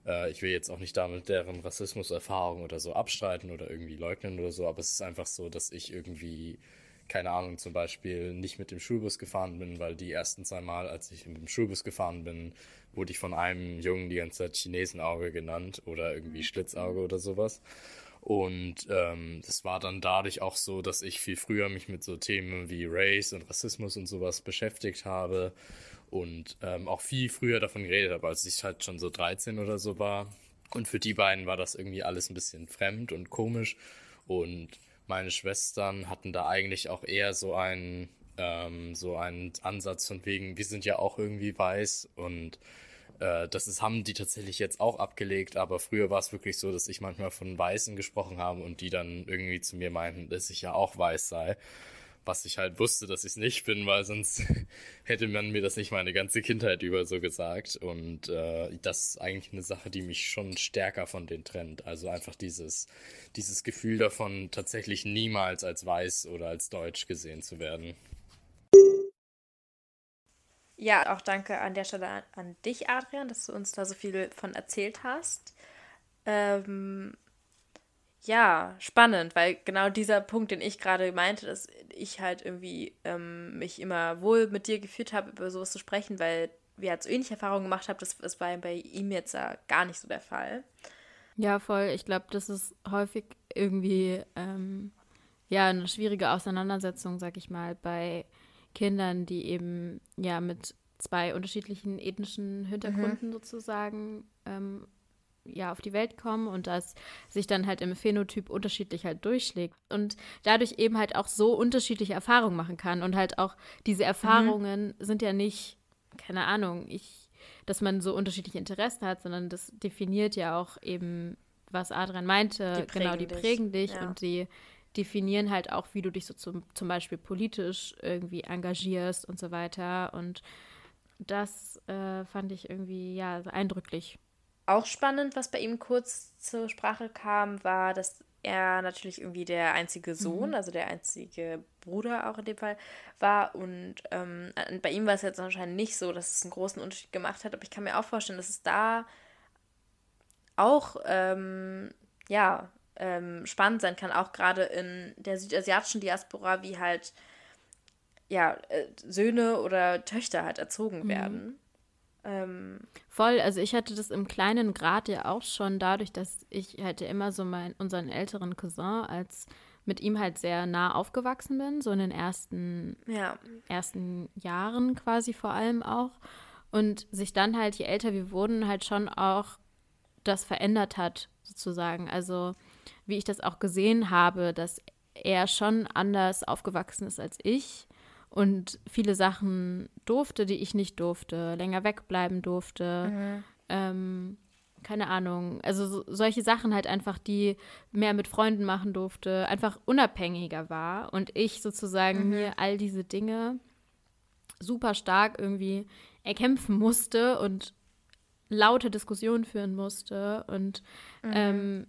Speaker 5: Äh, ich will jetzt auch nicht damit deren Rassismuserfahrung oder so abstreiten oder irgendwie leugnen oder so, aber es ist einfach so, dass ich irgendwie, keine Ahnung, zum Beispiel nicht mit dem Schulbus gefahren bin, weil die ersten zwei Mal, als ich mit dem Schulbus gefahren bin, wurde ich von einem Jungen die ganze Zeit Chinesenauge genannt oder irgendwie Schlitzauge oder sowas. Und ähm, das war dann dadurch auch so, dass ich viel früher mich mit so Themen wie Race und Rassismus und sowas beschäftigt habe und ähm, auch viel früher davon geredet habe, als ich halt schon so 13 oder so war. Und für die beiden war das irgendwie alles ein bisschen fremd und komisch. Und meine Schwestern hatten da eigentlich auch eher so einen, ähm, so einen Ansatz von wegen, wir sind ja auch irgendwie weiß und äh, das ist, haben die tatsächlich jetzt auch abgelegt, aber früher war es wirklich so, dass ich manchmal von Weißen gesprochen habe und die dann irgendwie zu mir meinten, dass ich ja auch weiß sei. Was ich halt wusste, dass ich es nicht bin, weil sonst hätte man mir das nicht meine ganze Kindheit über so gesagt. Und äh, das ist eigentlich eine Sache, die mich schon stärker von denen trennt. Also einfach dieses, dieses Gefühl davon, tatsächlich niemals als weiß oder als deutsch gesehen zu werden.
Speaker 2: Ja, auch danke an der Stelle an, an dich, Adrian, dass du uns da so viel von erzählt hast. Ähm, ja, spannend, weil genau dieser Punkt, den ich gerade meinte, dass ich halt irgendwie ähm, mich immer wohl mit dir gefühlt habe, über sowas zu sprechen, weil wir halt so ähnliche Erfahrungen gemacht haben, das, das war bei ihm jetzt gar nicht so der Fall.
Speaker 1: Ja, voll. Ich glaube, das ist häufig irgendwie ähm, ja eine schwierige Auseinandersetzung, sag ich mal, bei Kindern, die eben ja mit zwei unterschiedlichen ethnischen Hintergründen mhm. sozusagen ähm, ja auf die Welt kommen und das sich dann halt im Phänotyp unterschiedlich halt durchschlägt und dadurch eben halt auch so unterschiedliche Erfahrungen machen kann und halt auch diese Erfahrungen mhm. sind ja nicht keine Ahnung, ich dass man so unterschiedliche Interessen hat, sondern das definiert ja auch eben was Adrian meinte, die genau, die prägen dich, ja. und die definieren halt auch, wie du dich so zum, zum Beispiel politisch irgendwie engagierst und so weiter und das äh, fand ich irgendwie ja eindrücklich
Speaker 2: auch spannend, was bei ihm kurz zur Sprache kam, war, dass er natürlich irgendwie der einzige Sohn, mhm. also der einzige Bruder auch in dem Fall war. Und ähm, bei ihm war es jetzt anscheinend nicht so, dass es einen großen Unterschied gemacht hat. Aber ich kann mir auch vorstellen, dass es da auch ähm, ja, ähm, spannend sein kann, auch gerade in der südasiatischen Diaspora, wie halt ja, äh, Söhne oder Töchter halt erzogen mhm. werden.
Speaker 1: Ähm, Voll, also ich hatte das im kleinen Grad ja auch schon dadurch, dass ich halt immer so meinen, unseren älteren Cousin als mit ihm halt sehr nah aufgewachsen bin, so in den ersten, ja. ersten Jahren quasi vor allem auch. Und sich dann halt, je älter wir wurden, halt schon auch das verändert hat, sozusagen. Also wie ich das auch gesehen habe, dass er schon anders aufgewachsen ist als ich und viele Sachen durfte, die ich nicht durfte, länger wegbleiben durfte. Mhm. Ähm, keine Ahnung, also so, solche Sachen halt einfach, die mehr mit Freunden machen durfte, einfach unabhängiger war und ich sozusagen mhm. mir all diese Dinge super stark irgendwie erkämpfen musste und laute Diskussionen führen musste und mhm. ähm,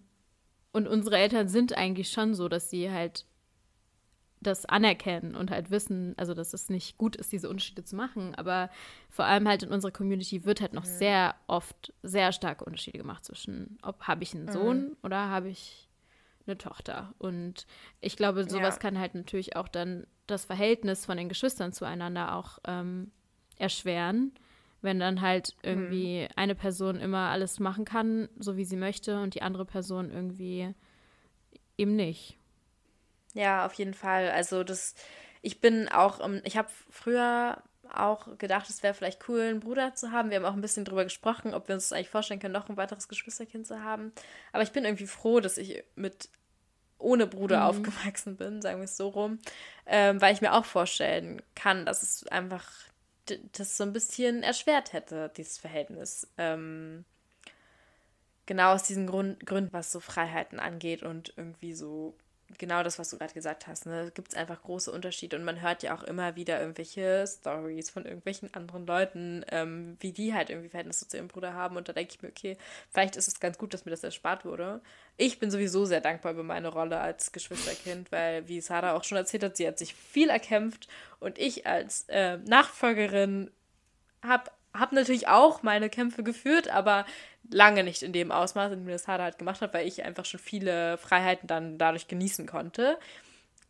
Speaker 1: und unsere Eltern sind eigentlich schon so, dass sie halt das anerkennen und halt wissen, also dass es nicht gut ist, diese Unterschiede zu machen, aber vor allem halt in unserer Community wird halt noch mhm. sehr oft sehr starke Unterschiede gemacht zwischen, ob habe ich einen mhm. Sohn oder habe ich eine Tochter. Und ich glaube, sowas ja. kann halt natürlich auch dann das Verhältnis von den Geschwistern zueinander auch ähm, erschweren, wenn dann halt irgendwie mhm. eine Person immer alles machen kann, so wie sie möchte, und die andere Person irgendwie eben nicht.
Speaker 2: Ja, auf jeden Fall. Also das, ich bin auch, ich habe früher auch gedacht, es wäre vielleicht cool, einen Bruder zu haben. Wir haben auch ein bisschen drüber gesprochen, ob wir uns das eigentlich vorstellen können, noch ein weiteres Geschwisterkind zu haben. Aber ich bin irgendwie froh, dass ich mit ohne Bruder mhm. aufgewachsen bin, sagen wir es so rum, ähm, weil ich mir auch vorstellen kann, dass es einfach das so ein bisschen erschwert hätte, dieses Verhältnis. Ähm, genau aus diesen Grund, Gründen, was so Freiheiten angeht und irgendwie so genau das, was du gerade gesagt hast. Ne? Gibt es einfach große Unterschiede und man hört ja auch immer wieder irgendwelche Stories von irgendwelchen anderen Leuten, ähm, wie die halt irgendwie Verhältnisse zu ihrem Bruder haben. Und da denke ich mir, okay, vielleicht ist es ganz gut, dass mir das erspart wurde. Ich bin sowieso sehr dankbar über meine Rolle als Geschwisterkind, weil, wie Sarah auch schon erzählt hat, sie hat sich viel erkämpft und ich als äh, Nachfolgerin habe hab natürlich auch meine Kämpfe geführt, aber lange nicht in dem Ausmaß, in dem das Hada halt gemacht hat, weil ich einfach schon viele Freiheiten dann dadurch genießen konnte.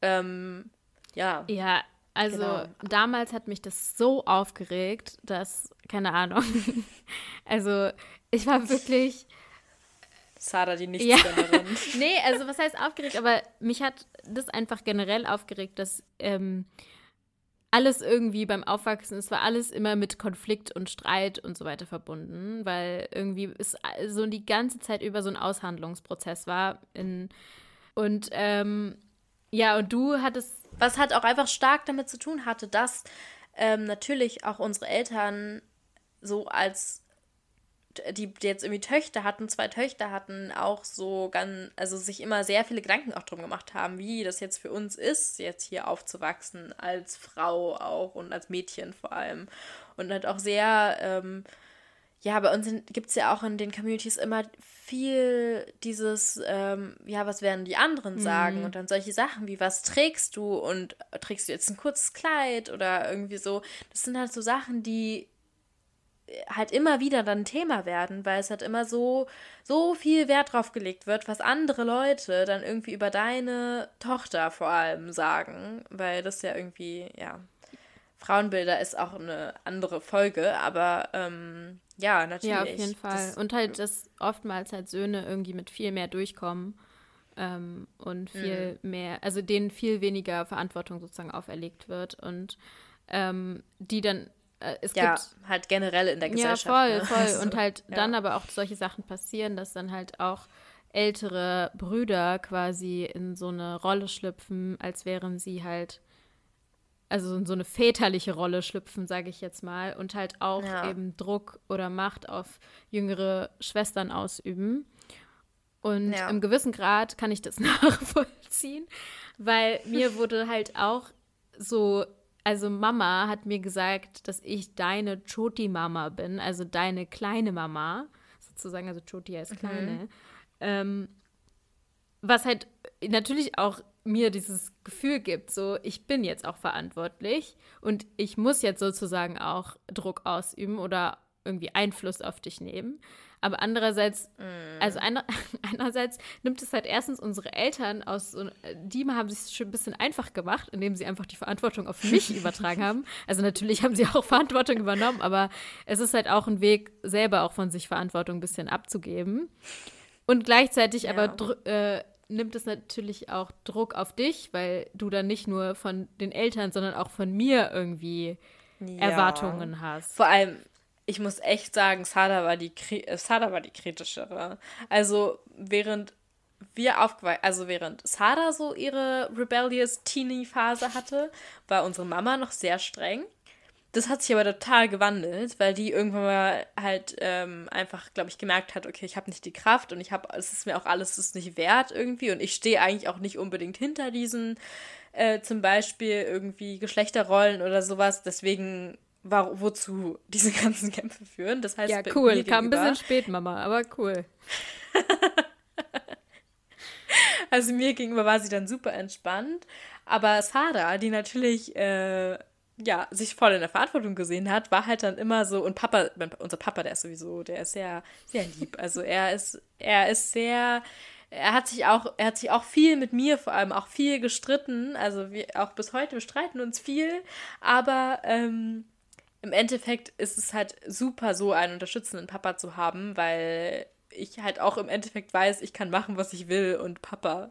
Speaker 2: Ähm, ja.
Speaker 1: Ja, also genau. damals hat mich das so aufgeregt, dass, keine Ahnung. also ich war wirklich.
Speaker 2: Sada, die Nichtsgönnerin.
Speaker 1: Ja. nee, also was heißt aufgeregt? Aber mich hat das einfach generell aufgeregt, dass ähm, alles irgendwie beim Aufwachsen, es war alles immer mit Konflikt und Streit und so weiter verbunden, weil irgendwie es so die ganze Zeit über so ein Aushandlungsprozess war. In, und ähm, ja, und du hattest.
Speaker 2: Was halt auch einfach stark damit zu tun hatte, dass ähm, natürlich auch unsere Eltern so als die, die jetzt irgendwie Töchter hatten, zwei Töchter hatten, auch so ganz, also sich immer sehr viele Gedanken auch drum gemacht haben, wie das jetzt für uns ist, jetzt hier aufzuwachsen, als Frau auch und als Mädchen vor allem. Und halt auch sehr, ähm, ja, bei uns gibt es ja auch in den Communities immer viel dieses, ähm, ja, was werden die anderen sagen?
Speaker 1: Mhm.
Speaker 2: Und dann solche Sachen wie, was trägst du? Und trägst du jetzt ein kurzes Kleid oder irgendwie so? Das sind halt so Sachen, die halt immer wieder dann Thema werden, weil es halt immer so, so viel Wert drauf gelegt wird, was andere Leute dann irgendwie über deine Tochter vor allem sagen, weil das ja irgendwie, ja, Frauenbilder ist auch eine andere Folge, aber ähm, ja, natürlich.
Speaker 1: Ja, auf jeden Fall.
Speaker 2: Das,
Speaker 1: und halt, dass oftmals halt Söhne irgendwie mit viel mehr durchkommen ähm, und viel mehr, also denen viel weniger Verantwortung sozusagen auferlegt wird und ähm, die dann, es
Speaker 2: ja,
Speaker 1: gibt
Speaker 2: halt generell in der
Speaker 1: Ja,
Speaker 2: Gesellschaft.
Speaker 1: voll,
Speaker 2: ne?
Speaker 1: voll.
Speaker 2: Also,
Speaker 1: Und halt
Speaker 2: ja.
Speaker 1: dann aber auch solche Sachen passieren, dass dann halt auch ältere Brüder quasi in so eine Rolle schlüpfen, als wären sie halt, also in so eine väterliche Rolle schlüpfen, sage ich jetzt mal, und halt auch
Speaker 2: Ja.
Speaker 1: eben Druck oder Macht auf jüngere Schwestern ausüben. Und
Speaker 2: Ja.
Speaker 1: im gewissen Grad kann ich das nachvollziehen, weil mir wurde halt auch so, also Mama hat mir gesagt, dass ich deine Choti-Mama bin, also deine kleine Mama, sozusagen, also Choti heißt kleine. Ähm, was halt natürlich auch mir dieses Gefühl gibt, so ich bin jetzt auch verantwortlich und ich muss jetzt sozusagen auch Druck ausüben oder irgendwie Einfluss auf dich nehmen. Aber andererseits, also einer, einerseits nimmt es halt erstens unsere Eltern aus, die haben sich schon ein bisschen einfach gemacht, indem sie einfach die Verantwortung auf mich übertragen haben. Also natürlich haben sie auch Verantwortung übernommen, aber es ist halt auch ein Weg, selber auch von sich Verantwortung ein bisschen abzugeben. Und gleichzeitig aber
Speaker 2: Ja.
Speaker 1: dr- äh, nimmt es natürlich auch Druck auf dich, weil du dann nicht nur von den Eltern, sondern auch von mir irgendwie
Speaker 2: Ja.
Speaker 1: Erwartungen hast.
Speaker 2: Vor allem, ich muss echt sagen, Sada war die, äh, Sada war die kritischere. Also während wir aufgewachsen, also während Sada so ihre rebellious Teenie-Phase hatte, war unsere Mama noch sehr streng. Das hat sich aber total gewandelt, weil die irgendwann mal halt ähm, einfach, glaube ich, gemerkt hat, okay, ich habe nicht die Kraft und ich habe, es ist mir auch alles ist nicht wert irgendwie und ich stehe eigentlich auch nicht unbedingt hinter diesen äh, zum Beispiel irgendwie Geschlechterrollen oder sowas. Deswegen war, wozu diese ganzen Kämpfe führen. Das heißt,
Speaker 1: Ja, cool. Kam ein bisschen spät, Mama, aber cool.
Speaker 2: Also mir gegenüber war sie dann super entspannt. Aber Sarah, die natürlich äh, ja, sich voll in der Verantwortung gesehen hat, war halt dann immer so, und Papa, unser Papa, der ist sowieso, der ist sehr, sehr lieb. Also er ist, er ist sehr, er hat sich auch, er hat sich auch viel mit mir vor allem auch viel gestritten. Also wir auch bis heute, streiten uns viel. Aber ähm, im Endeffekt ist es halt super, so einen unterstützenden Papa zu haben, weil ich halt auch im Endeffekt weiß, ich kann machen, was ich will und Papa,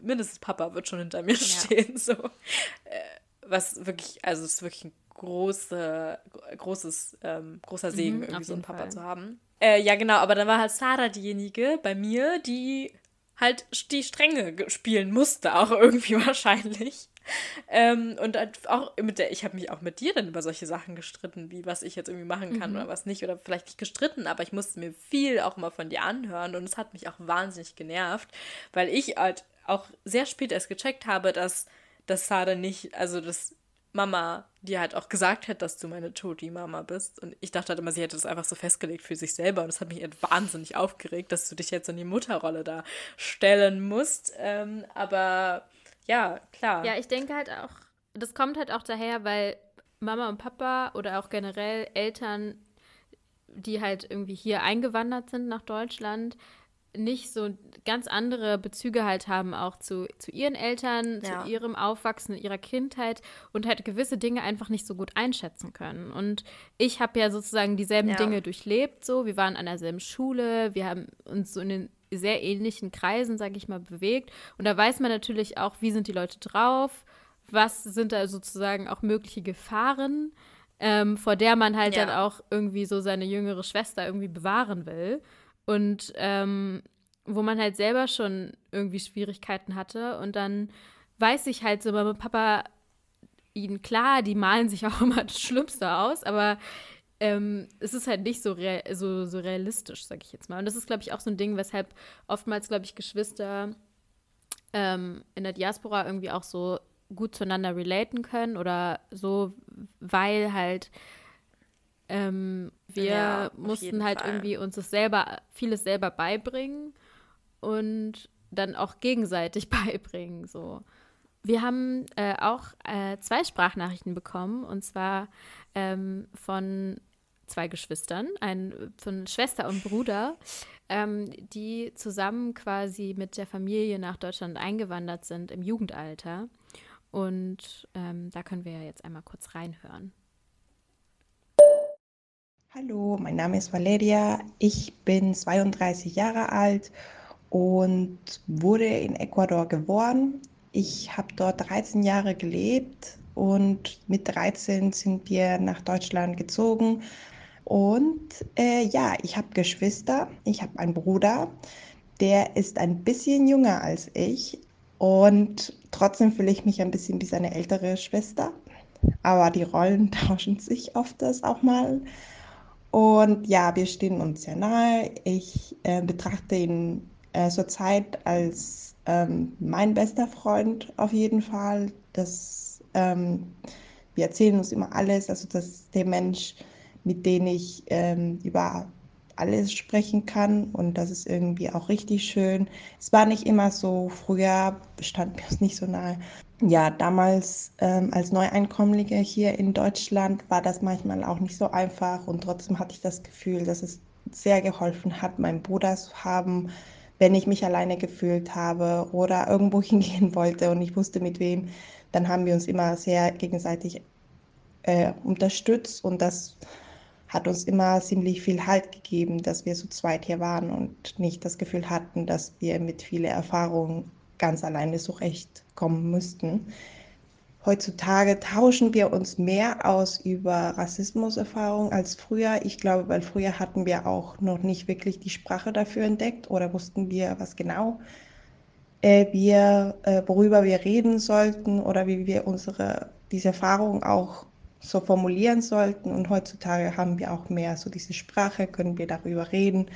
Speaker 2: mindestens Papa wird schon hinter mir stehen. So. Äh, was wirklich, also es ist wirklich ein große, großes, ähm, großer Segen,
Speaker 1: Mhm,
Speaker 2: irgendwie so einen Papa
Speaker 1: Fall.
Speaker 2: zu haben. Äh, ja, genau, aber dann war halt Sarah diejenige bei mir, die halt die Stränge ge- spielen musste, auch irgendwie wahrscheinlich. Ähm, und auch mit der, ich habe mich auch mit dir dann über solche Sachen gestritten, wie was ich jetzt irgendwie machen kann oder was nicht. Oder vielleicht nicht gestritten, aber ich musste mir viel auch mal von dir anhören und es hat mich auch wahnsinnig genervt, weil ich halt auch sehr spät erst gecheckt habe, dass, dass Sada nicht, also dass Mama dir halt auch gesagt hat, dass du meine Toti-Mama bist. Und ich dachte halt immer, sie hätte das einfach so festgelegt für sich selber. Und das hat mich halt wahnsinnig aufgeregt, dass du dich jetzt in die Mutterrolle da stellen musst. Ähm, aber ja, klar.
Speaker 1: Ja, ich denke halt auch, das kommt halt auch daher, weil Mama und Papa oder auch generell Eltern, die halt irgendwie hier eingewandert sind nach Deutschland, nicht so ganz andere Bezüge halt haben auch zu, zu ihren Eltern,
Speaker 2: Ja.
Speaker 1: zu ihrem Aufwachsen, ihrer Kindheit und halt gewisse Dinge einfach nicht so gut einschätzen können. Und ich habe ja sozusagen dieselben
Speaker 2: Ja.
Speaker 1: Dinge durchlebt, so. Wir waren an derselben Schule, wir haben uns so in den sehr ähnlichen Kreisen, sage ich mal, bewegt. Und da weiß man natürlich auch, wie sind die Leute drauf, was sind da sozusagen auch mögliche Gefahren, ähm, vor der man halt
Speaker 2: Ja.
Speaker 1: dann auch irgendwie so seine jüngere Schwester irgendwie bewahren will. Und ähm, wo man halt selber schon irgendwie Schwierigkeiten hatte. Und dann weiß ich halt so, Mama und Papa, ihnen klar, die malen sich auch immer das Schlimmste aus, aber ähm, es ist halt nicht so, real, so, so realistisch, sag ich jetzt mal. Und das ist, glaube ich, auch so ein Ding, weshalb oftmals, glaube ich, Geschwister ähm, in der Diaspora irgendwie auch so gut zueinander relaten können oder so, weil halt Ähm, wir
Speaker 2: Ja,
Speaker 1: mussten halt
Speaker 2: Fall.
Speaker 1: irgendwie uns das selber, vieles selber beibringen und dann auch gegenseitig beibringen. So. Wir haben äh, auch äh, zwei Sprachnachrichten bekommen und zwar ähm, von zwei Geschwistern, ein, von Schwester und Bruder, ähm, die zusammen quasi mit der Familie nach Deutschland eingewandert sind im Jugendalter. Und ähm, da können wir ja jetzt einmal kurz reinhören.
Speaker 6: Hallo, mein Name ist Valeria. Ich bin 32 Jahre alt und wurde in Ecuador geboren. Ich habe dort 13 Jahre gelebt und mit 13 sind wir nach Deutschland gezogen. Und äh, ja, ich habe Geschwister. Ich habe einen Bruder, der ist ein bisschen jünger als ich und trotzdem fühle ich mich ein bisschen wie seine ältere Schwester. Aber die Rollen tauschen sich oft das auch mal. Und ja, wir stehen uns sehr nahe. Ich äh, betrachte ihn äh, zurzeit als ähm, mein bester Freund auf jeden Fall. Das, ähm, wir erzählen uns immer alles. Also das ist der Mensch, mit dem ich ähm, über alles sprechen kann. Und das ist irgendwie auch richtig schön. Es war nicht immer so. Früher standen wir uns nicht so nahe. Ja, damals ähm, als Neueinkommlige hier in Deutschland war das manchmal auch nicht so einfach und trotzdem hatte ich das Gefühl, dass es sehr geholfen hat, meinen Bruder zu haben, wenn ich mich alleine gefühlt habe oder irgendwo hingehen wollte und ich wusste mit wem, dann haben wir uns immer sehr gegenseitig äh, unterstützt und das hat uns immer ziemlich viel Halt gegeben, dass wir zu zweit hier waren und nicht das Gefühl hatten, dass wir mit viel Erfahrung ganz alleine zurechtkommen müssten. Heutzutage tauschen wir uns mehr aus über Rassismuserfahrung als früher. Ich glaube, weil früher hatten wir auch noch nicht wirklich die Sprache dafür entdeckt oder wussten wir, was genau wir, äh, worüber wir reden sollten oder wie wir unsere, diese Erfahrung auch so formulieren sollten. Und heutzutage haben wir auch mehr so diese Sprache, können wir darüber reden,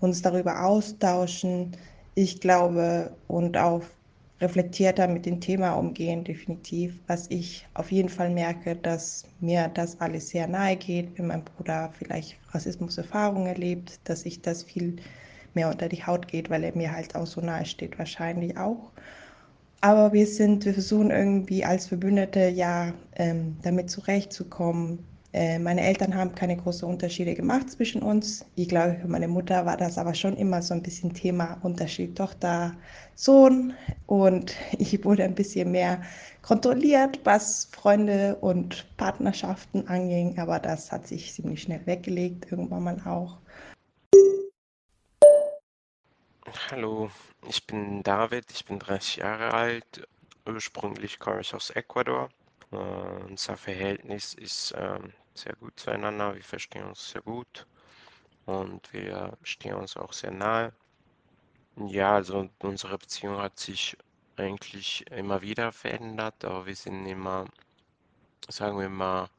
Speaker 6: uns darüber austauschen. Ich glaube, und auch reflektierter mit dem Thema umgehen, definitiv. Was ich auf jeden Fall merke, dass mir das alles sehr nahe geht, wenn mein Bruder vielleicht Rassismuserfahrungen erlebt, dass ich das viel mehr unter die Haut geht, weil er mir halt auch so nahe steht, wahrscheinlich auch. Aber wir sind, wir versuchen irgendwie als Verbündete ja ähm, damit zurechtzukommen. Äh, meine Eltern haben keine großen Unterschiede gemacht zwischen uns. Ich glaube, für meine Mutter war das aber schon immer so ein bisschen Thema Unterschied Tochter, Sohn. Und ich wurde ein bisschen mehr kontrolliert, was Freunde und Partnerschaften anging. Aber das hat sich ziemlich schnell weggelegt, irgendwann mal auch.
Speaker 7: Hallo, ich bin David, ich bin 30 Jahre alt. Ursprünglich komme ich aus Ecuador. Äh, unser Verhältnis ist ähm, sehr gut zueinander, wir verstehen uns sehr gut und wir stehen uns auch sehr nahe. Ja, also unsere Beziehung hat sich eigentlich immer wieder verändert, aber wir sind immer, sagen wir mal,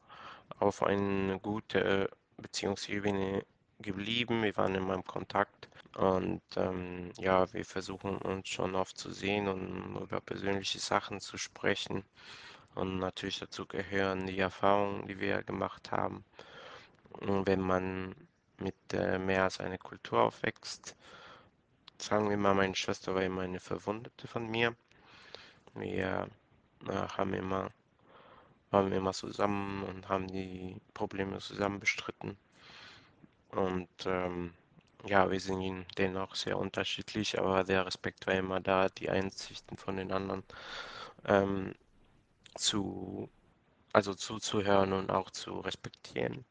Speaker 7: auf eine gute Beziehungsebene geblieben. Wir waren immer im Kontakt und ähm, ja, wir versuchen uns schon oft zu sehen und über persönliche Sachen zu sprechen. Und natürlich dazu gehören die Erfahrungen, die wir gemacht haben. Und wenn man mit äh, mehr als einer Kultur aufwächst, sagen wir mal, meine Schwester war immer eine Verwundete von mir. Wir äh, haben immer, waren immer zusammen und haben die Probleme zusammen bestritten. Und ähm, ja, wir sind dennoch sehr unterschiedlich, aber der Respekt war immer da, die Einsichten von den anderen ähm, zu, also zuzuhören und auch zu respektieren.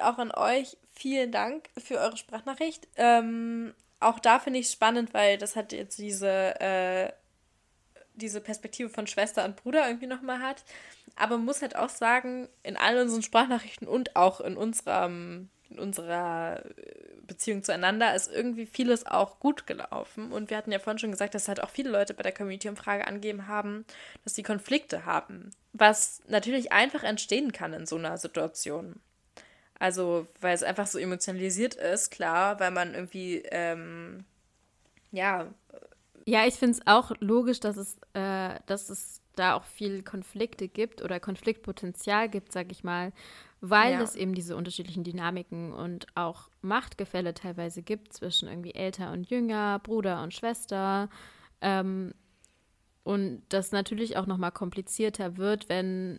Speaker 2: Auch an euch vielen Dank für eure Sprachnachricht. Ähm, auch da finde ich es spannend, weil das hat jetzt diese, äh, diese Perspektive von Schwester und Bruder irgendwie nochmal hat. Aber man muss halt auch sagen, in all unseren Sprachnachrichten und auch in unserem in unserer Beziehung zueinander ist irgendwie vieles auch gut gelaufen. Und wir hatten ja vorhin schon gesagt, dass halt auch viele Leute bei der Community-Umfrage angegeben haben, dass sie Konflikte haben. Was natürlich einfach entstehen kann in so einer Situation. Also, weil es einfach so emotionalisiert ist, klar, weil man irgendwie, ähm, ja,
Speaker 1: Ja, ich finde es auch logisch, dass es, äh, dass es da auch viel Konflikte gibt oder Konfliktpotenzial gibt, sag ich mal, weil
Speaker 2: Ja.
Speaker 1: es eben diese unterschiedlichen Dynamiken und auch Machtgefälle teilweise gibt zwischen irgendwie älter und jünger, Bruder und Schwester. Ähm, und das natürlich auch nochmal komplizierter wird, wenn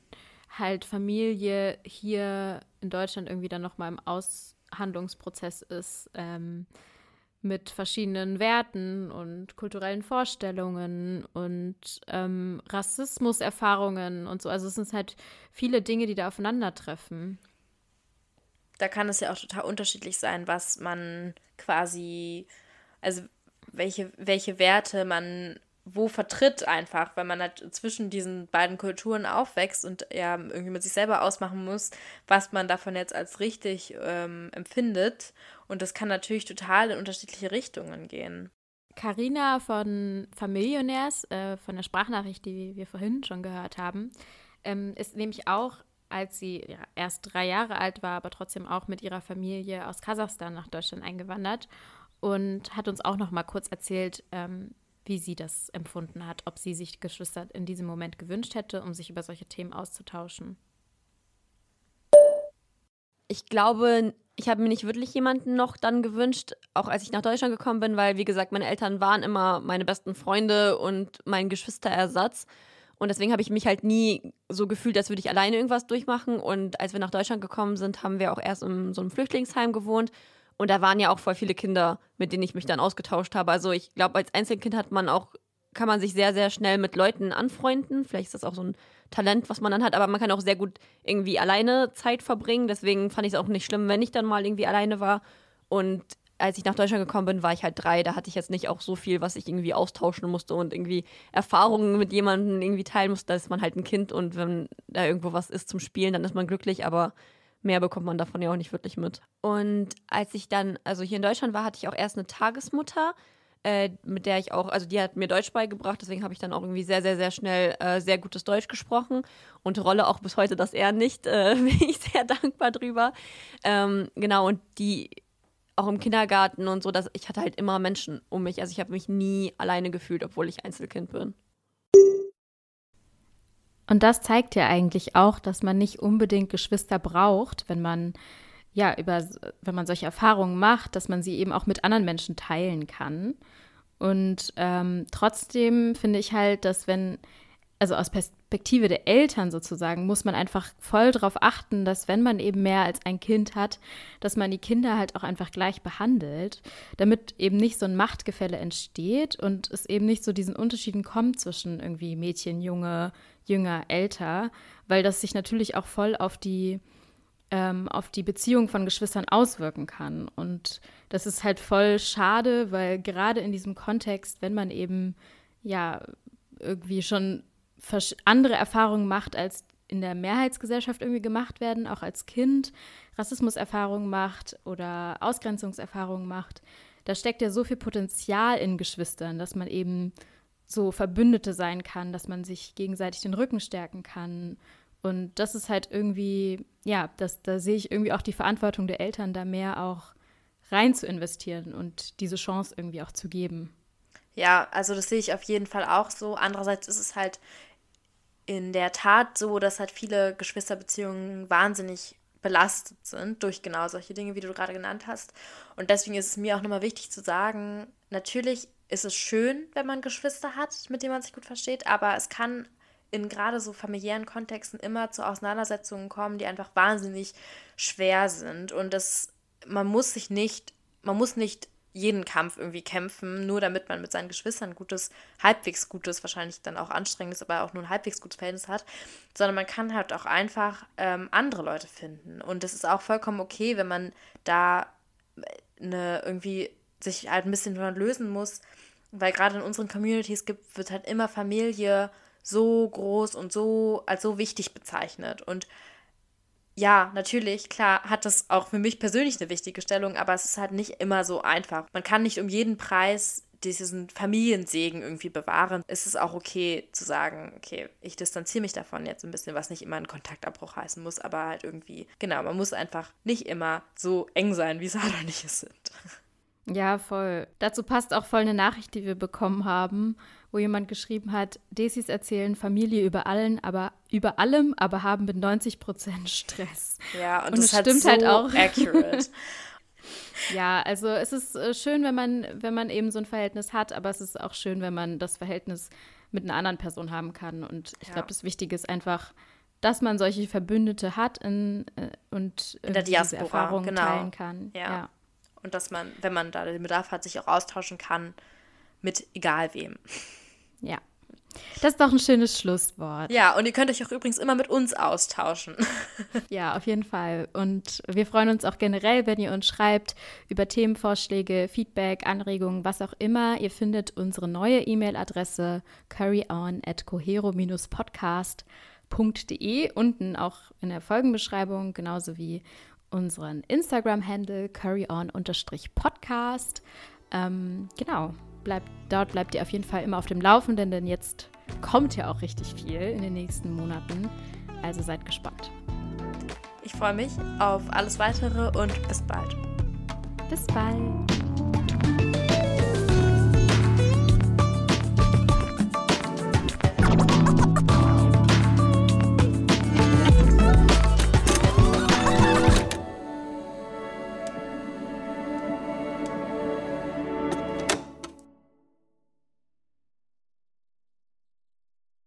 Speaker 1: halt Familie hier in Deutschland irgendwie dann nochmal im Aushandlungsprozess ist. Ähm, mit verschiedenen Werten und kulturellen Vorstellungen und ähm, Rassismuserfahrungen und so. Also es sind halt viele Dinge, die da aufeinandertreffen.
Speaker 2: da kann es ja auch total unterschiedlich sein, was man quasi, also welche, welche Werte man wo vertritt einfach, weil man halt zwischen diesen beiden Kulturen aufwächst und ja irgendwie mit sich selber ausmachen muss, was man davon jetzt als richtig ähm, empfindet. Und das kann natürlich total in unterschiedliche Richtungen gehen.
Speaker 1: Carina von Familionärs, äh, von der Sprachnachricht, die wir vorhin schon gehört haben, ähm, ist nämlich auch, als sie ja, erst drei Jahre alt war, aber trotzdem auch mit ihrer Familie aus Kasachstan nach Deutschland eingewandert und hat uns auch noch mal kurz erzählt, ähm, wie sie das empfunden hat, ob sie sich Geschwister in diesem Moment gewünscht hätte, um sich über solche Themen auszutauschen.
Speaker 4: Ich glaube, ich habe mir nicht wirklich jemanden noch dann gewünscht, auch als ich nach Deutschland gekommen bin, weil, wie gesagt, meine Eltern waren immer meine besten Freunde und mein Geschwisterersatz. Und deswegen habe ich mich halt nie so gefühlt, als würde ich alleine irgendwas durchmachen. Und als wir nach Deutschland gekommen sind, haben wir auch erst in so einem Flüchtlingsheim gewohnt. Und da waren ja auch voll viele Kinder, mit denen ich mich dann ausgetauscht habe. Also ich glaube, als Einzelkind hat man auch, kann man sich sehr, sehr schnell mit Leuten anfreunden. Vielleicht ist das auch so ein Talent, was man dann hat, aber man kann auch sehr gut irgendwie alleine Zeit verbringen. Deswegen fand ich es auch nicht schlimm, wenn ich dann mal irgendwie alleine war. Und als ich nach Deutschland gekommen bin, war ich halt drei. Da hatte ich jetzt nicht auch so viel, was ich irgendwie austauschen musste und irgendwie Erfahrungen mit jemandem irgendwie teilen musste. Da ist man halt ein Kind und wenn da irgendwo was ist zum Spielen, dann ist man glücklich, aber mehr bekommt man davon ja auch nicht wirklich mit. Und als ich dann, also hier in Deutschland war, hatte ich auch erst eine Tagesmutter, äh, mit der ich auch, also die hat mir Deutsch beigebracht, deswegen habe ich dann auch irgendwie sehr, sehr, sehr schnell äh, sehr gutes Deutsch gesprochen und rolle auch bis heute das eher nicht, äh, bin ich sehr dankbar drüber. Ähm, genau, und die auch im Kindergarten und so, dass ich hatte halt immer Menschen um mich. Also ich habe mich nie alleine gefühlt, obwohl ich Einzelkind bin.
Speaker 1: Und das zeigt ja eigentlich auch, dass man nicht unbedingt Geschwister braucht, wenn man ja über wenn man solche Erfahrungen macht, dass man sie eben auch mit anderen Menschen teilen kann. Und ähm, trotzdem finde ich halt, dass wenn also aus Perspektive der Eltern sozusagen, muss man einfach voll darauf achten, dass wenn man eben mehr als ein Kind hat, dass man die Kinder halt auch einfach gleich behandelt, damit eben nicht so ein Machtgefälle entsteht und es eben nicht so diesen Unterschieden kommt zwischen irgendwie Mädchen, Junge, Jünger, älter, weil das sich natürlich auch voll auf die ähm, auf die Beziehung von Geschwistern auswirken kann. Und das ist halt voll schade, weil gerade in diesem Kontext, wenn man eben ja irgendwie schon andere Erfahrungen macht, als in der Mehrheitsgesellschaft irgendwie gemacht werden, auch als Kind Rassismuserfahrungen macht oder Ausgrenzungserfahrungen macht, da steckt ja so viel Potenzial in Geschwistern, dass man eben so Verbündete sein kann, dass man sich gegenseitig den Rücken stärken kann. Und das ist halt irgendwie, ja, das, da sehe ich irgendwie auch die Verantwortung der Eltern, da mehr auch rein zu investieren und diese Chance irgendwie auch zu geben.
Speaker 2: Ja, also das sehe ich auf jeden Fall auch so. Andererseits ist es halt in der Tat so, dass halt viele Geschwisterbeziehungen wahnsinnig belastet sind durch genau solche Dinge, wie du gerade genannt hast. Und deswegen ist es mir auch nochmal wichtig zu sagen, natürlich ist es schön, wenn man Geschwister hat, mit denen man sich gut versteht, aber es kann in gerade so familiären Kontexten immer zu Auseinandersetzungen kommen, die einfach wahnsinnig schwer sind. Und das, man muss sich nicht, man muss nicht jeden Kampf irgendwie kämpfen, nur damit man mit seinen Geschwistern ein gutes, halbwegs gutes, wahrscheinlich dann auch anstrengendes, aber auch nur ein halbwegs gutes Verhältnis hat, sondern man kann halt auch einfach ähm, andere Leute finden. Und es ist auch vollkommen okay, wenn man da eine irgendwie sich halt ein bisschen lösen muss, weil gerade in unseren Communities gibt, wird halt immer Familie so groß und so als so wichtig bezeichnet. Und ja, natürlich, klar, hat das auch für mich persönlich eine wichtige Stellung, aber es ist halt nicht immer so einfach. Man kann nicht um jeden Preis diesen Familiensegen irgendwie bewahren. Es ist auch okay zu sagen, okay, ich distanziere mich davon jetzt ein bisschen, was nicht immer ein Kontaktabbruch heißen muss, aber halt irgendwie, genau, man muss einfach nicht immer so eng sein, wie Sarah und ich es sind.
Speaker 1: Ja, voll. Dazu passt auch voll eine Nachricht, die wir bekommen haben, wo jemand geschrieben hat, Desis erzählen Familie über allen, aber über allem, aber haben mit 90 Prozent Stress.
Speaker 2: Ja, und,
Speaker 1: Und
Speaker 2: das
Speaker 1: es
Speaker 2: ist halt
Speaker 1: stimmt
Speaker 2: so
Speaker 1: halt auch.
Speaker 2: accurate.
Speaker 1: Ja, also es ist äh, schön, wenn man, wenn man eben so ein Verhältnis hat, aber es ist auch schön, wenn man das Verhältnis mit einer anderen Person haben kann. Und ich
Speaker 2: Ja.
Speaker 1: glaube, das Wichtige ist einfach, dass man solche Verbündete hat in, äh, und
Speaker 2: In der Diaspora,
Speaker 1: Erfahrungen
Speaker 2: genau.
Speaker 1: teilen kann.
Speaker 2: Ja.
Speaker 1: ja.
Speaker 2: Und dass man, wenn man da den Bedarf hat, sich auch austauschen kann mit egal wem.
Speaker 1: Ja. Das ist doch ein schönes Schlusswort.
Speaker 2: Ja, und ihr könnt euch auch übrigens immer mit uns austauschen.
Speaker 1: Ja, auf jeden Fall. Und wir freuen uns auch generell, wenn ihr uns schreibt über Themenvorschläge, Feedback, Anregungen, was auch immer. Ihr findet unsere neue E-Mail-Adresse curryon@cohero-podcast.de unten auch in der Folgenbeschreibung, genauso wie unseren Instagram-Handle curryon-podcast. Ähm, genau, bleibt, dort bleibt ihr auf jeden Fall immer auf dem Laufenden, denn jetzt kommt ja auch richtig viel in den nächsten Monaten. Also seid gespannt.
Speaker 2: Ich freue mich auf alles weitere und bis bald.
Speaker 1: Bis bald.